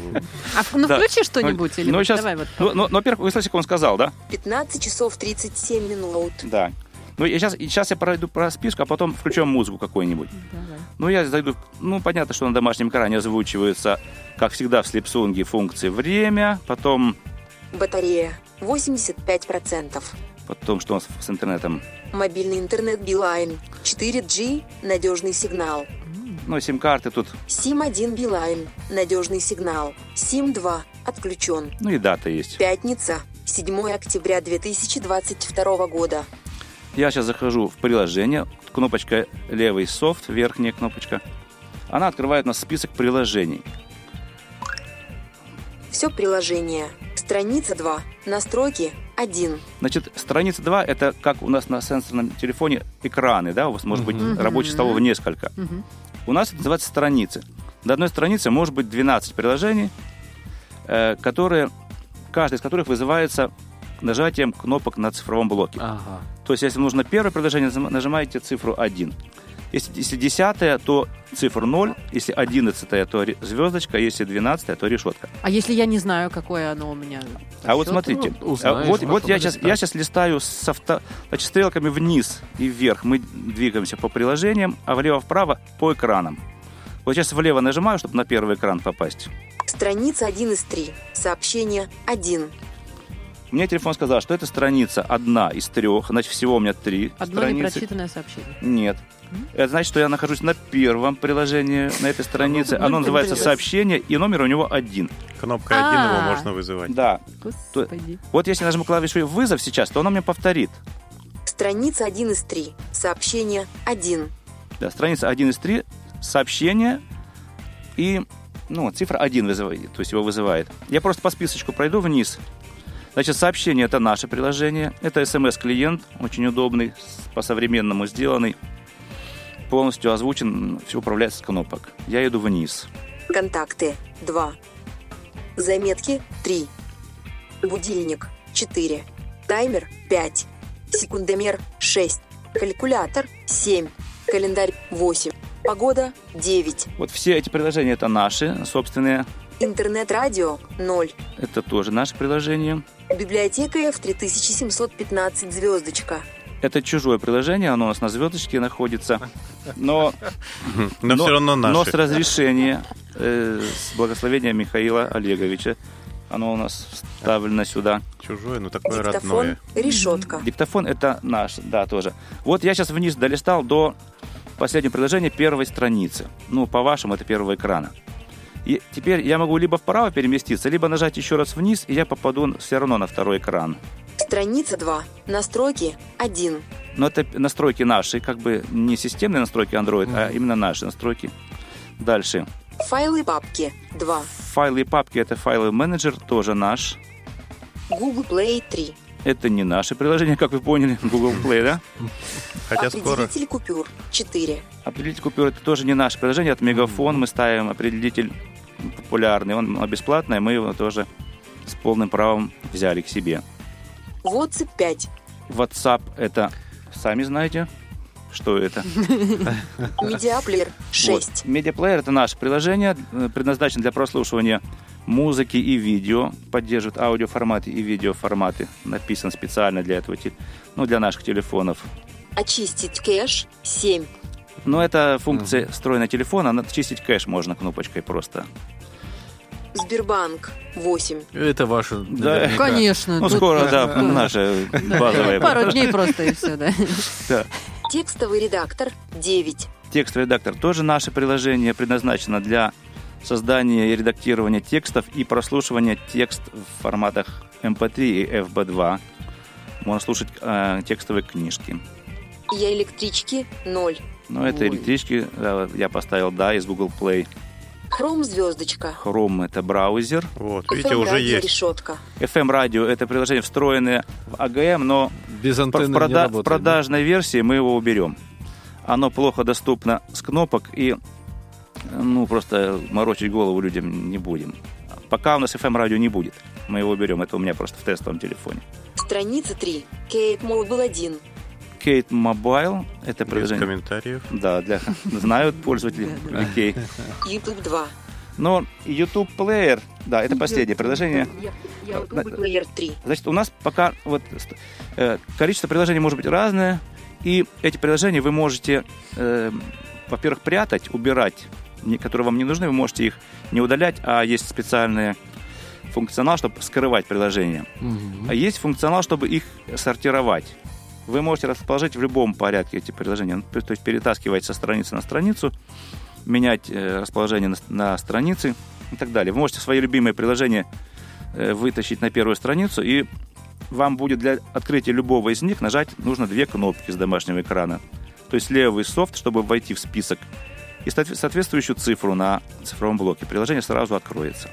А, ну, Да. включи что-нибудь. или Ну, вот сейчас, давай вот. ну, ну, ну, во-первых, вы слышите, как он сказал, да? 15 часов 37 минут. Да. Ну, я сейчас, сейчас я пройду по списку, а потом включим музыку какую-нибудь. Давай. Ну, я зайду... Ну, понятно, что на домашнем экране озвучиваются, как всегда, в слепсунге функции время, потом, Батарея 85%. Потом что у нас с интернетом. Мобильный интернет Билайн. 4G. Надежный сигнал. Ну, сим-карты тут, СИМ-1 Билайн. Надежный сигнал. СИМ-2. Отключен. ну и дата есть. Пятница. 7 октября 2022 года. Я сейчас захожу в приложение, кнопочка левый софт, верхняя кнопочка. Она открывает у нас список приложений. Все приложение. Страница 2. Настройки 1. Значит, страница 2 это как у нас на сенсорном телефоне экраны, да, у вас может быть Мгм. рабочих столов несколько. Мгм. У нас это называется страницы. На одной странице может быть 12 приложений, э, которые, каждый из которых вызывается нажатием кнопок на цифровом блоке. Ага. То есть, если нужно первое приложение, нажимаете цифру 1. Если, если десятое, то цифру 0. Если одиннадцатое, то звездочка. Если двенадцатое, то решетка. А если я не знаю, какое оно у меня? А вот смотрите, Ну, узнаешь, а вот, потом вот я, сейчас, я сейчас листаю с авто, значит, стрелками вниз и вверх. Мы двигаемся по приложениям, а влево-вправо по экранам. Вот сейчас влево нажимаю, чтобы на первый экран попасть. Страница 1 из 3. Сообщение 1. Мне телефон сказал, что это страница одна из трех, значит, всего у меня три Одно страницы. непрочитанное сообщение. Нет. Это значит, что я нахожусь на первом приложении на этой странице. Оно называется. «Сообщение», и номер у него один. Кнопкой один его А. можно вызывать. Да. Господи. Вот если нажму клавишу «Вызов» сейчас, то оно мне повторит. Страница 1 из 3. Сообщение 1. Да, страница 1 из 3, сообщение и ну, цифра 1 вызывает, то есть его вызывает. Я просто по списочку пройду вниз. Значит, сообщение – это наше приложение. Это смс-клиент, очень удобный, по-современному сделанный. Полностью озвучен, все управляется с кнопок. Я иду вниз. Контакты 2. Заметки 3. Будильник 4. Таймер 5. Секундомер 6. Калькулятор 7. Календарь 8. Погода 9. Вот все эти приложения – это наши, собственные. Интернет-радио 0. Это тоже наше приложение. Библиотека F 3715 звездочка. Это чужое приложение, оно у нас на звездочке находится. Но Но, все равно но с разрешения э, с благословения Михаила Олеговича. Оно у нас вставлено сюда. Чужое, но такое Диктофон, родное. решетка. Диктофон это наш, да, тоже. Вот я сейчас вниз долистал до последнего предложения первой страницы. Ну, по-вашему, это первого экрана. И теперь я могу либо вправо переместиться, либо нажать еще раз вниз, и я попаду все равно на второй экран. Страница 2. Настройки 1. Но это настройки наши, как бы не системные настройки Android, а именно наши настройки. Дальше. Файлы папки 2. Файлы и папки это файлы менеджер, тоже наш. Google Play 3. Это не наше приложение, как вы поняли, Google Play, да? Хотя скоро... Определитель купюр 4. Определитель купюр это тоже не наше приложение, это Мегафон. Мы ставим определитель популярный, он бесплатный, мы его тоже с полным правом взяли к себе. WhatsApp 5. WhatsApp это, сами знаете, что это. Медиаплеер 6. Вот. Медиаплеер это наше приложение, э, предназначено для прослушивания музыки и видео, поддерживает аудиоформаты и видеоформаты, написан специально для этого, ну, для наших телефонов. Очистить кэш 7. Но это функция встроенного телефона, она чистить кэш можно кнопочкой просто. Сбербанк 8. Это ваше. Да. наверняка. Конечно. Ну, тут скоро, да, наша базовая. Пару дней просто и все, да. Да. Текстовый редактор 9. Текстовый редактор тоже наше приложение, предназначено для создания и редактирования текстов и прослушивания текст в форматах MP3 и FB2. Можно слушать э, текстовые книжки. Я электрички 0. Но это Ой. электрички, да, я поставил, да, из Google Play. Chrome звездочка. Chrome это браузер. Вот, видите, FM уже радио есть. решетка. FM радио это приложение встроенное в AGM, но Без в, антенны не прода- работает, в продажной версии мы его уберем. Оно плохо доступно с кнопок и ну просто морочить голову людям не будем. Пока у нас FM радио не будет, мы его уберем. Это у меня просто в тестовом телефоне. Страница 3. Kate Mobile 1. Kate Mobile это Без приложение. комментариев. Да, для знают пользователи Kate. YouTube 2. Но YouTube Player, да, это последнее приложение. Google Player 3. Значит, у нас пока вот э, количество приложений может быть разное, и эти приложения вы можете, э, во-первых, прятать, убирать, которые вам не нужны, вы можете их не удалять, а есть специальный функционал, чтобы скрывать приложения. А есть функционал, чтобы их сортировать. Вы можете расположить в любом порядке эти приложения, Ну, то есть перетаскивать со страницы на страницу, менять э, расположение на, странице и так далее. Вы можете свои любимые приложения э, вытащить на первую страницу, и вам будет для открытия любого из них нажать нужно две кнопки с домашнего экрана. То есть левый софт, чтобы войти в список, и соотве- соответствующую цифру на цифровом блоке. Приложение сразу откроется.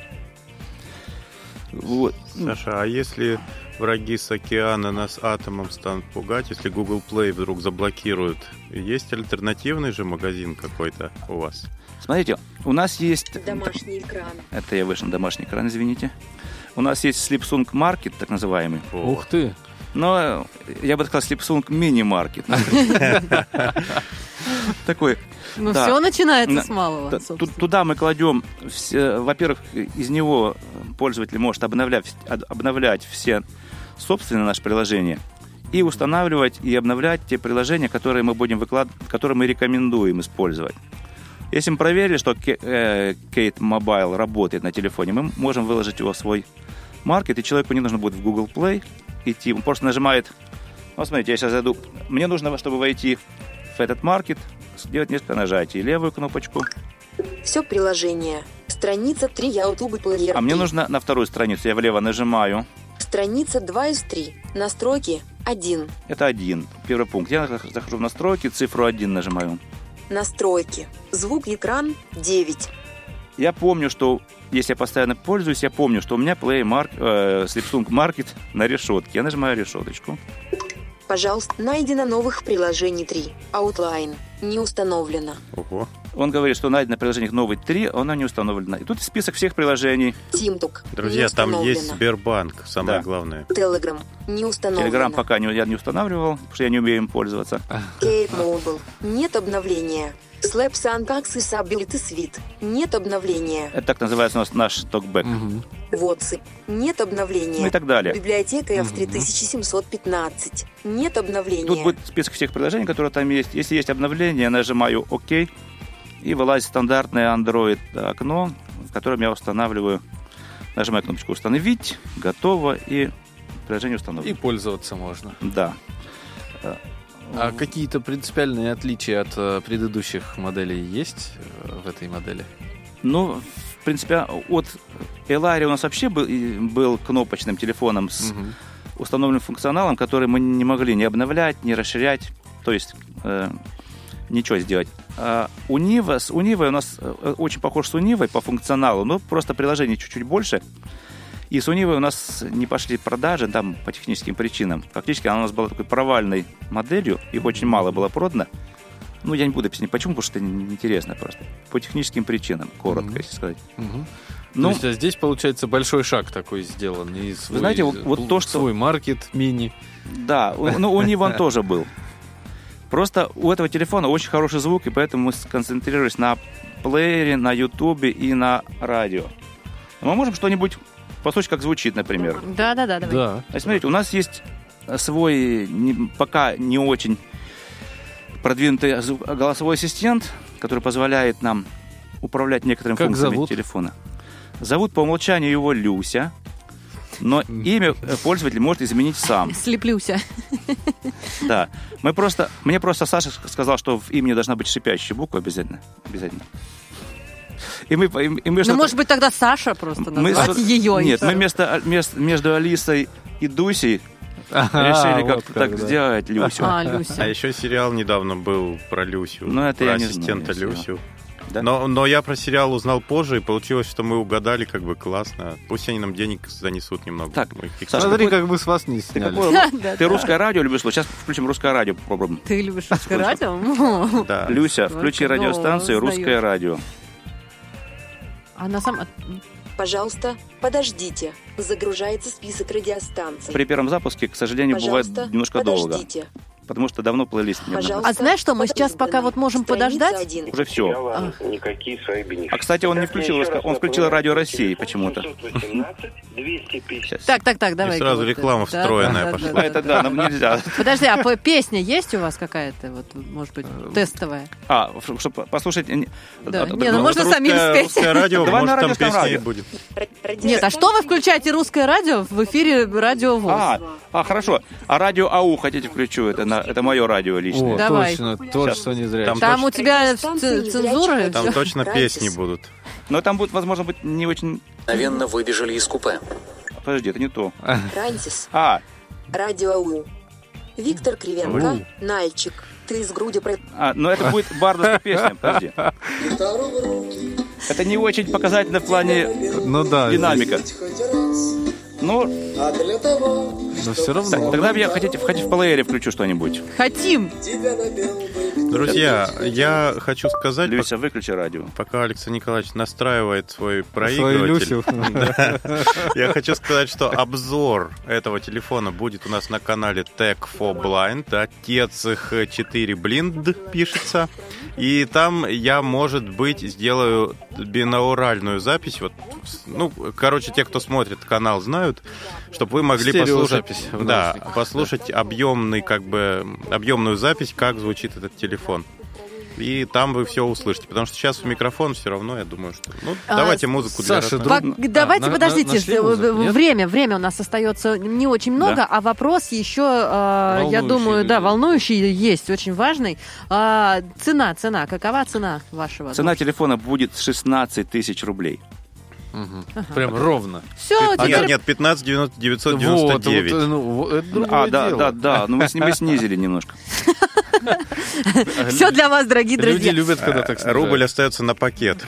Вот. Саша, а если враги с океана нас атомом станут пугать, если Google Play вдруг заблокируют, есть альтернативный же магазин какой-то у вас? Смотрите, у нас есть... Домашний экран. Это я вышел на домашний экран, извините. У нас есть Slipsung Market, так называемый. Ух ты. Но я бы сказал Slipsung Mini Market. Такой. Ну, Да. все начинается На- с малого, ту- Туда мы кладем, все, во-первых, из него пользователь может обновлять, об- обновлять все собственные наши приложения и устанавливать и обновлять те приложения, которые мы будем выкладывать, которые мы рекомендуем использовать. Если мы проверили, что э, Kate Mobile работает на телефоне, мы можем выложить его в свой маркет, и человеку не нужно будет в Google Play идти. Он просто нажимает... Вот смотрите, я сейчас зайду. Мне нужно, чтобы войти в этот маркет, сделать несколько нажатий. Левую кнопочку, Все приложение. Страница 3. YouTube Player А мне 3. нужно на вторую страницу. Я влево нажимаю. Страница 2 из 3. Настройки 1. Это один. Первый пункт. Я зах- захожу в настройки, цифру один нажимаю. Настройки. Звук экран 9. Я помню, что если я постоянно пользуюсь, я помню, что у меня Play Mark, э, Slipsung Market на решетке. Я нажимаю решеточку. Пожалуйста, найдено новых приложений 3. Outline. Не установлено. Ого. Он говорит, что найдено приложение новый 3, оно не установлено. И тут список всех приложений. Тимтук. Друзья, там есть. Сбербанк, самое Да. главное. Telegram. Не установлено. Telegram пока не, я не устанавливал, потому что я не умею им пользоваться. Kate Mobile. Нет обновления. Slap Suntax и Subbility Suite. Нет обновления. Это так называется у нас наш токбэк. WhatsApp. Нет обновления. Ну и так далее. Библиотека F3715. Нет обновления. Тут будет список всех приложений, которые там есть. Если есть обновление, я нажимаю ОК, и и вылазит стандартное Android окно, в котором я устанавливаю, нажимаю кнопочку «Установить», «Готово» и приложение установлено. И пользоваться можно. Да. А какие-то принципиальные отличия от э, предыдущих моделей есть э, в этой модели? Ну, в принципе, от Элари у нас вообще был, был кнопочным телефоном с Мгм. установленным функционалом, который мы не могли ни обновлять, ни расширять, то есть э, ничего сделать. А у Нива, с у Нивой у нас э, очень похож с Унивой по функционалу, но просто приложение чуть-чуть больше. И с Унивой у нас не пошли продажи там по техническим причинам. Фактически она у нас была такой провальной моделью, их очень мало было продано. Ну, я не буду объяснять почему, потому что это неинтересно просто. По техническим причинам, коротко, Мгм. если сказать. Мгм. Ну, То есть, а здесь, получается, большой шаг такой сделан. И свой, знаете, вот- вот то, что- Свой маркет мини. Да, ну у Нивы он тоже был. Просто у этого телефона очень хороший звук, и поэтому мы сконцентрировались на плеере, на ютубе и на радио. Мы можем что-нибудь послушать, как звучит, например. Да-да-да, давай. Да. А смотрите, у нас есть свой не- пока не очень продвинутый голосовой ассистент, который позволяет нам управлять некоторыми Как функциями зовут? телефона. Зовут по умолчанию его Люся, но имя пользователь может изменить сам. Слеплюся. Да. Мы просто, мне просто Саша сказал, что в имени должна быть шипящая буква обязательно. Обязательно. И мы, и, и мы Ну, может быть, тогда Саша просто мы назвать ее. Нет, мы вместо, мест- между Алисой и Дусей Ага, решили вот как-то как, так да. сделать Люсю. А, А Люся. еще сериал недавно был про Люсю. Ну, это про я не ассистента знаю, Люсю. Да? Но, но я про сериал узнал позже, и получилось, что мы угадали как бы классно. Пусть они нам денег занесут немного. Так, Мы их Саша, Смотри, какой- как мы с вас не Ты, сняли. какое- Да, ты да. русское радио любишь слушать? Сейчас включим русское радио, попробуем. Ты любишь русское радио? Да. Люся, включи радиостанцию «Русское радио». Она сама... Пожалуйста, подождите. Загружается список радиостанций. При первом запуске, к сожалению, бывает немножко долго, подождите. Потому что давно плейлист не. Пожалуйста, А знаешь что, мы сейчас пока вот можем подождать? один. Уже все. Материала никакие свои бенефиты. А, кстати, он не включил он включил радио России почему-то. 718 250. Сейчас. Так, так, так, давай. сразу реклама встроенная пошла. А, это да, нам нельзя. Подожди, а песня есть у вас какая-то, вот, может быть, тестовая? А, чтобы послушать... Да. а, Не, ну ну, можно самим спеть. Русское радио, Давай на может, радио, там и радио. будет. Нет, а что вы включаете русское радио в эфире Радио ВОЗ? А, а, хорошо. А радио АУ хотите включу? Это, на, это мое радио личное. О, Давай. точно, точно не зря. Там Там у точно- тебя Радиостанция ц- цензура? Там точно песни будут. Но там будет, возможно, быть не очень... Мгновенно выбежали из купе. Подожди, это не то. Франсис. А, Радио АУ. Виктор Кривенко. Нальчик. Ты из груди про... а, но это будет бардовская песня, подожди. Это не очень показательно в плане Ну да, динамика. Ну, но все равно. так, тогда я хотите, хотите в плеере включу что-нибудь. Хотим. Друзья, я хочу сказать, Люся, выключи радио. пока Алексей Николаевич настраивает свой Свою проигрыватель. Я хочу сказать, что обзор этого телефона будет у нас на канале Tech for Blind. Отец их 4 Blind пишется. И там я, может быть, сделаю бинауральную запись. Вот, ну, короче, те, кто смотрит канал, знают, чтобы вы могли послушать, да, наушниках, послушать объемный, как бы, объемную запись, как звучит этот телефон. И там вы все услышите. Потому что сейчас в микрофон все равно, я думаю, что... Ну, А, давайте музыку для Саша, Пок- А, Давайте, на- на- подождите, музыку, нет? время, время у нас остается не очень много, Да. а вопрос еще, э, я Волнующий, думаю, да, да. волнующий есть, очень важный. А, цена, цена, какова цена вашего? Цена телефона будет 16 тысяч рублей. Мгм. Прям ровно. Все, А, теперь нет, нет, 15 Вот, 999. вот, ну, вот, это другое А, да, дело. да, да. Ну, мы, с- мы снизили немножко. все для вас, дорогие Люди друзья. любят, когда так снижают. Рубль остается на пакет.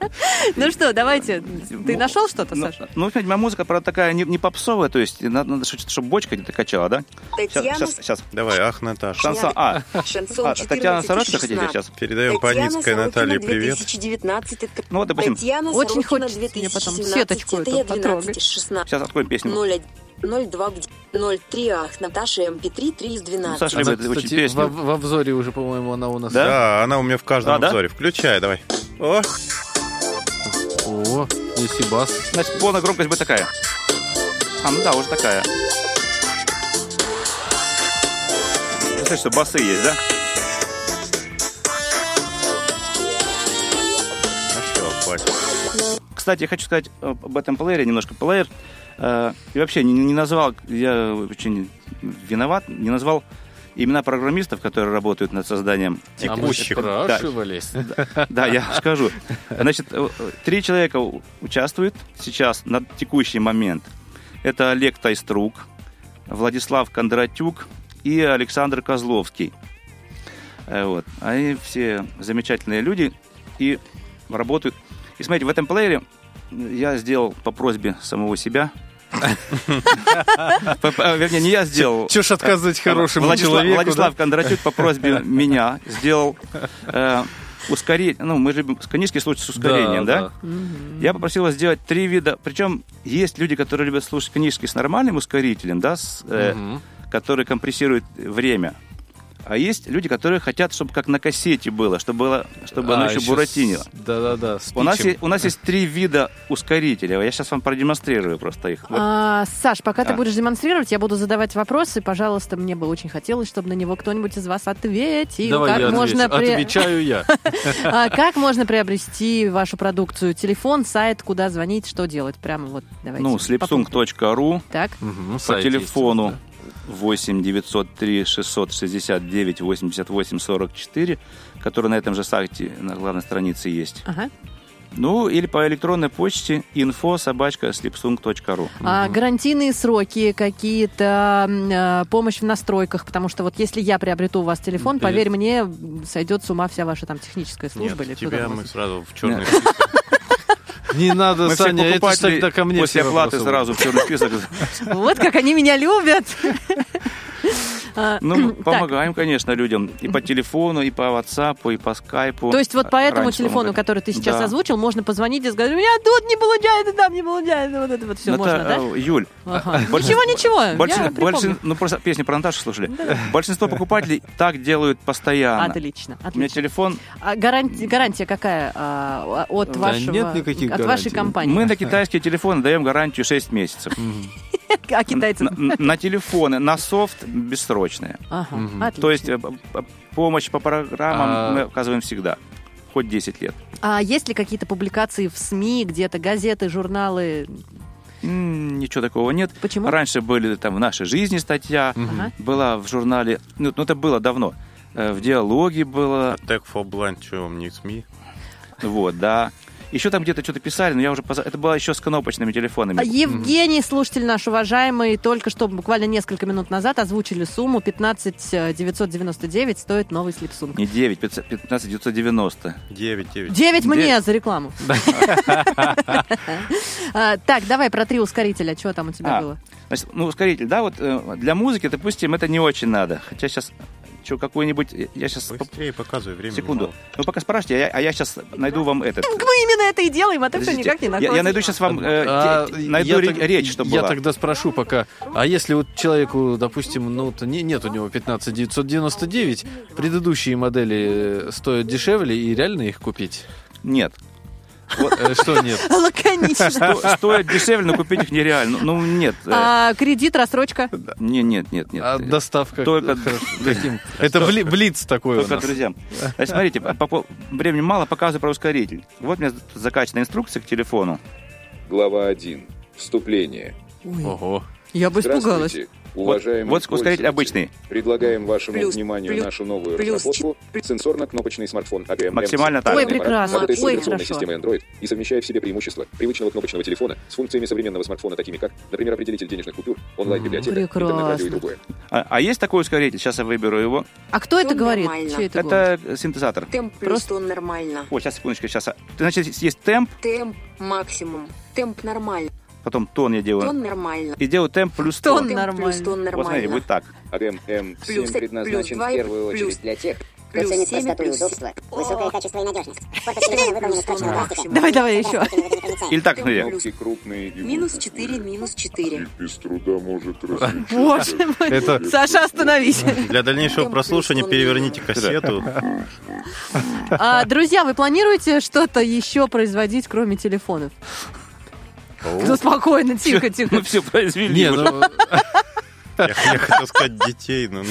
Ну что, давайте. Ты нашел что-то, Ну, Саша? ну, понимаете, моя музыка, правда, такая не, не попсовая, то есть надо, чтобы бочка где-то качала, да? Сейчас, сейчас. Давай, ах, Наташа. Шансон. А, Шансон а, Татьяна 14 Сорочка хотите 16. сейчас? Передаем Паницкой Наталье привет. 2019. Это Ну вот, допустим, Очень хочется мне потом 2017. сеточку эту потрогать. 12 16. сейчас откроем песню. 02 03 ах, Наташа МП3 3 из 12. Саша Она, любит очень песню. в, в обзоре уже, по-моему, она у нас. Да? Да, она у меня в каждом А, да? обзоре. Включай, давай. О, о, здесь бас. Значит, полная громкость будет такая. А, ну да, уже такая. Слышишь, что басы есть, да? Кстати, я хочу сказать об этом плеере немножко. Плеер э, и вообще не, не назвал, я очень виноват, не назвал имена программистов, которые работают над созданием А мы спрашивались. Да, я скажу. Значит, э, три человека участвуют сейчас на текущий момент. Это Олег Тайструк, Владислав Кондратюк и Александр Козловский. Э, Вот. Они все замечательные люди и работают. И смотрите, в этом плеере я сделал по просьбе самого себя. По- Вернее, не я сделал. Чё ж отказывать хорошему Владислав, человеку, Владислав? Кондратюк по просьбе меня сделал э, ускорение. Ну, мы же любим канический случай с ускорением, да? Я попросил его сделать три вида. Причем есть люди, которые любят слушать канический с нормальным ускорителем, да, с, э, который компрессирует время. А есть люди, которые хотят, чтобы как на кассете было, чтобы, было, чтобы оно А, еще ещё буратинило. Да-да-да. У нас, есть, у нас есть три вида ускорителя. Я сейчас вам продемонстрирую просто их. Вот. А, Саш, пока ты А. будешь демонстрировать, я буду задавать вопросы. Пожалуйста, мне бы очень хотелось, чтобы на него кто-нибудь из вас ответил. Давай как я можно отвечу. при- Отвечаю я. А, Как можно приобрести вашу продукцию? Телефон, сайт, куда звонить, что делать? Прямо вот давайте. Ну, slipsung.ru по телефону 8 903 669 88 44, который на этом же сайте на главной странице есть. Ага. Ну, или по электронной почте info собачка slipsung.ru. А гарантийные сроки, какие-то э, помощь в настройках, потому что вот если я приобрету у вас телефон, Нет. поверь мне, сойдет с ума вся ваша там техническая служба. или Нет, кто тебя мы сразу в черный Не надо, Мы Саня, это тогда ко мне после все оплаты сразу черный список. Вот как они меня любят. А, Ну, помогаем, конечно, людям и по телефону, и по WhatsApp, и по скайпу. То есть вот по этому Раньше телефону, который ты сейчас Да. озвучил, можно позвонить и сказать, у меня тут не получается, там не получается, вот это вот все Ну, можно, это, да? э, Юль, Ага. больш- Ничего, ничего, больш- я припомню. больш- ну просто песни про Наташу слушали. Большинство покупателей так делают постоянно. Отлично, У меня отлично. телефон. А гарантия, гарантия какая а, от Да вашего, нет никаких от вашей компании? Мы на китайские телефоны даем гарантию 6 месяцев. А китайцы? На, телефоны, на софт бессрочные. Ага, отлично. То есть э, помощь по программам А- мы оказываем всегда. Хоть 10 лет. А есть ли какие-то публикации в СМИ, где-то газеты, журналы? Ничего такого нет. Почему? Раньше были там в нашей жизни статья, Ага. была в журнале, ну, ну, это было давно, Э, в диалоге было, Tech for Blind, что вам не СМИ? вот, да. Еще там где-то что-то писали, но я уже поза- это было еще с кнопочными телефонами. Евгений, слушатель наш уважаемый, только что буквально несколько минут назад озвучили сумму 15 999 стоит новый слепсунг. Не 9, 15 990. 9, 9. 9 мне Девять. за рекламу. А, Так, давай про три ускорителя. Что там у тебя А, было? Значит, ну, ускоритель, да, вот э, для музыки, допустим, это не очень надо. Хотя сейчас что какой-нибудь, я сейчас Быстрее показывай, времени секунду. мало. Ну, пока спрашивайте, а я, а я сейчас найду вам этот. Мы именно это и делаем, а ты все никак не я, находишь. я найду сейчас вам, э, А, те- найду я так- речь, чтобы Я была. тогда спрошу пока, а если вот человеку, допустим, ну, то не, нет у него 15 999, предыдущие модели э, стоят дешевле и реально их купить? Нет. Э, Что нет? Лаконично. Стоит дешевле, но купить их нереально. Ну, нет. э, А, кредит, рассрочка. Не, нет, нет, нет. А доставка Только-? Это бли- блиц такой Только друзьям. Значит, смотрите, времени мало, показываю про ускоритель. Вот у меня закачана инструкция к телефону. Глава 1. Вступление. Ого. Я бы испугалась. Уважаемые Вот ускоритель пользователи. обычный. Предлагаем вашему Плюс, вниманию плюс, нашу новую плюс разработку сенсорно-кнопочный смартфон AGM. Максимально так. Ой, прекрасно, ой, хорошо. системой Android и совмещает в себе преимущества привычного кнопочного телефона с функциями современного смартфона, такими как, например, определитель денежных купюр, онлайн-библиотека, интернет-радио и другое. А, а есть такой ускоритель? Сейчас я выберу его. А кто это Всё говорит? нормально. Это? Это синтезатор. Темп плюс тон нормально. О, сейчас, секундочку, сейчас. Значит, есть темп, Темп максимум. Темп нормально. Потом тон я делаю. Тон нормально. И делаю темп плюс Тон тон. Темп нормально. плюс тон Вот смотрите, нормально. будет так. M7 Плюс- предназначен плюс в первую плюс- очередь для тех, Плюс ценит простоту и удобство, высокое качество и надежность. Прочного пластика. Давай, давай еще. Или так, смотри. крупные Минус 4, минус 4. без труда может. Боже мой. Это- Саша, остановись. Для дальнейшего прослушивания переверните кассету. А, друзья, вы планируете что-то еще производить, кроме телефонов? Ну, спокойно, тихо, тихо. Мы все произвели. Не, ну, Я, я хотел сказать детей, но...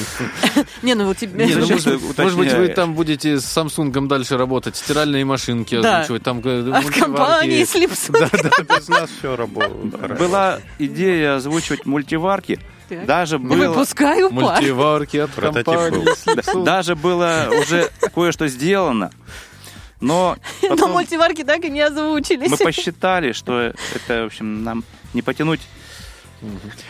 Не, ну. Не, ну, Зачем может, быть, вы там будете с Самсунгом дальше работать, стиральные машинки Да. озвучивать, там э, А мультиварки. компании с Липсом. Без нас все работает. Была идея озвучивать мультиварки. Так. Даже было, Выпускай упар. Мультиварки от компании. даже было уже кое-что сделано. Но Но потом мультиварки так и не озвучились. мы посчитали, что это, в общем, нам не потянуть.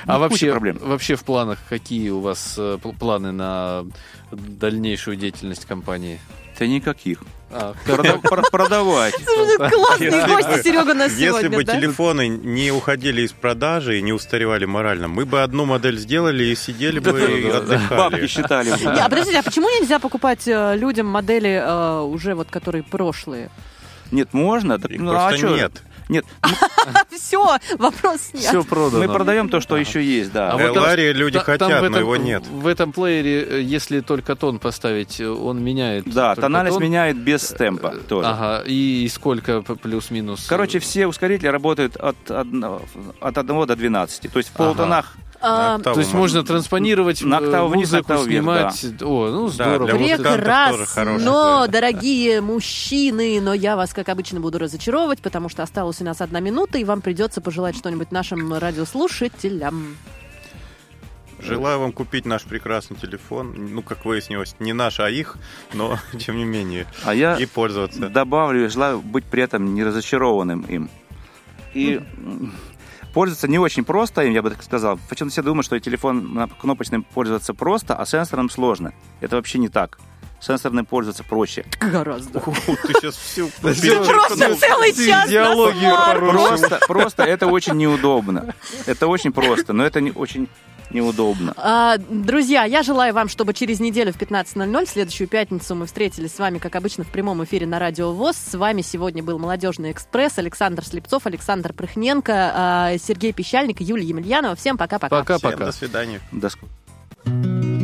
А Ну, вообще, проблем. вообще в планах какие у вас э, пл- планы на дальнейшую деятельность компании? Да никаких. А, Прода- про- Продавать. Классные Если гости, бы- Серега, Если сегодня, бы да? телефоны не уходили из продажи и не устаревали морально, мы бы одну модель сделали и сидели бы и Бабки отдыхали. считали. Не, а подождите, а почему нельзя покупать э, людям модели э, уже вот, которые прошлые? Нет, можно. Так, ну, а просто чё? нет. Нет, Все, вопрос снят. все продано. мы продаем то, что еще есть, да. А Э, Ларри люди хотят, но его нет. В этом плеере, э, если только тон поставить, э, он меняет. Да, тональность тон. меняет без темпа тоже. Ага, и сколько плюс-минус? Короче, все ускорители работают от, одного- от 1 до 12. То есть в полутонах А, То есть можно транспонировать На э, октаву вниз, музыку, октаву вверх, снимать. О, ну здорово. музыкантов Прекрасно, но, дорогие мужчины, но я вас, как обычно, буду разочаровывать, потому что осталась у нас одна минута, и вам придется пожелать что-нибудь нашим радиослушателям. Желаю вам купить наш прекрасный телефон. Ну, как выяснилось, не наш, а их, но тем не менее. А я И пользоваться. добавлю, желаю быть при этом не разочарованным им. И м, пользоваться не очень просто им, я бы так сказал. Почему все думают, что телефон кнопочным пользоваться просто, а сенсорным сложно. Это вообще не так. Сенсорным пользоваться проще. Гораздо. Ух, ты сейчас Ты просто целый час порушил. Просто, просто это очень неудобно. Это очень просто, но это не очень неудобно. А, друзья, я желаю вам, чтобы через неделю в 15.00, в следующую пятницу, мы встретились с вами, как обычно, в прямом эфире на Радио ВОЗ. С вами сегодня был «Молодежный экспресс», Александр Слепцов, Александр Прыхненко, а, Сергей Пещальник и Юлия Емельянова. Всем пока-пока. Всем Пока-пока. до свидания. До ск-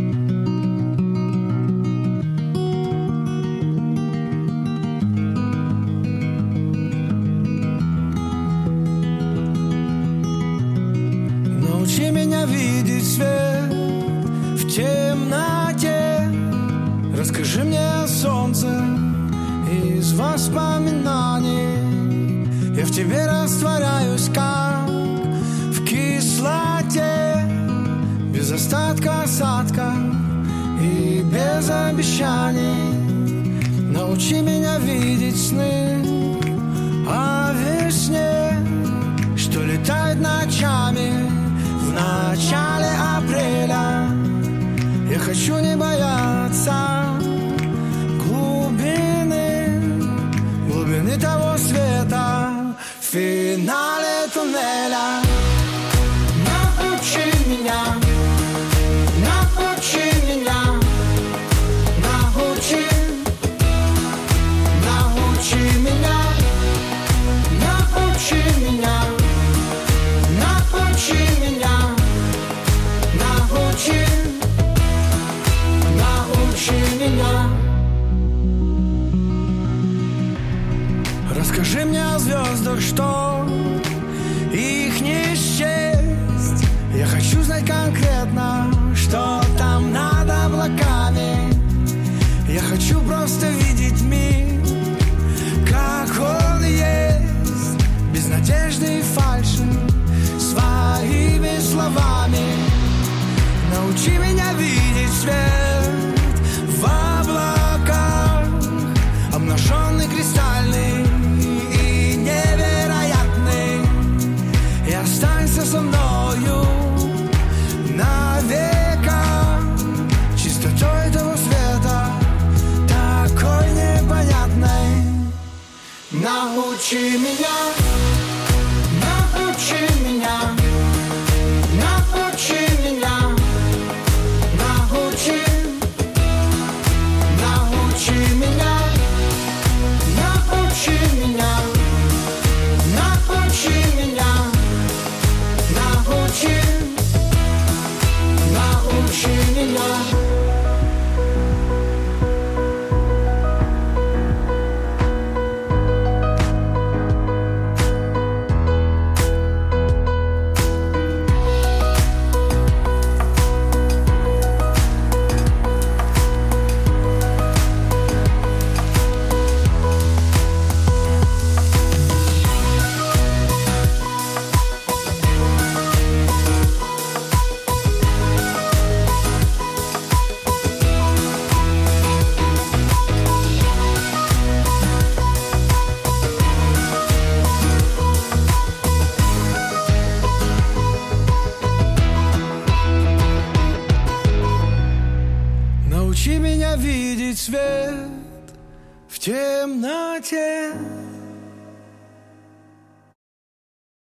свет в темноте. Расскажи мне солнце из воспоминаний. Я в тебе растворяюсь, как в кислоте. Без остатка осадка и без обещаний. Научи меня видеть сны о весне что летает ночами в начале апреля. Я хочу не бояться звездах, что их не счесть. Я хочу знать конкретно, что там над облаками. Я хочу просто видеть мир, как он есть, без надежды и фальши своими словами. Научи меня видеть свет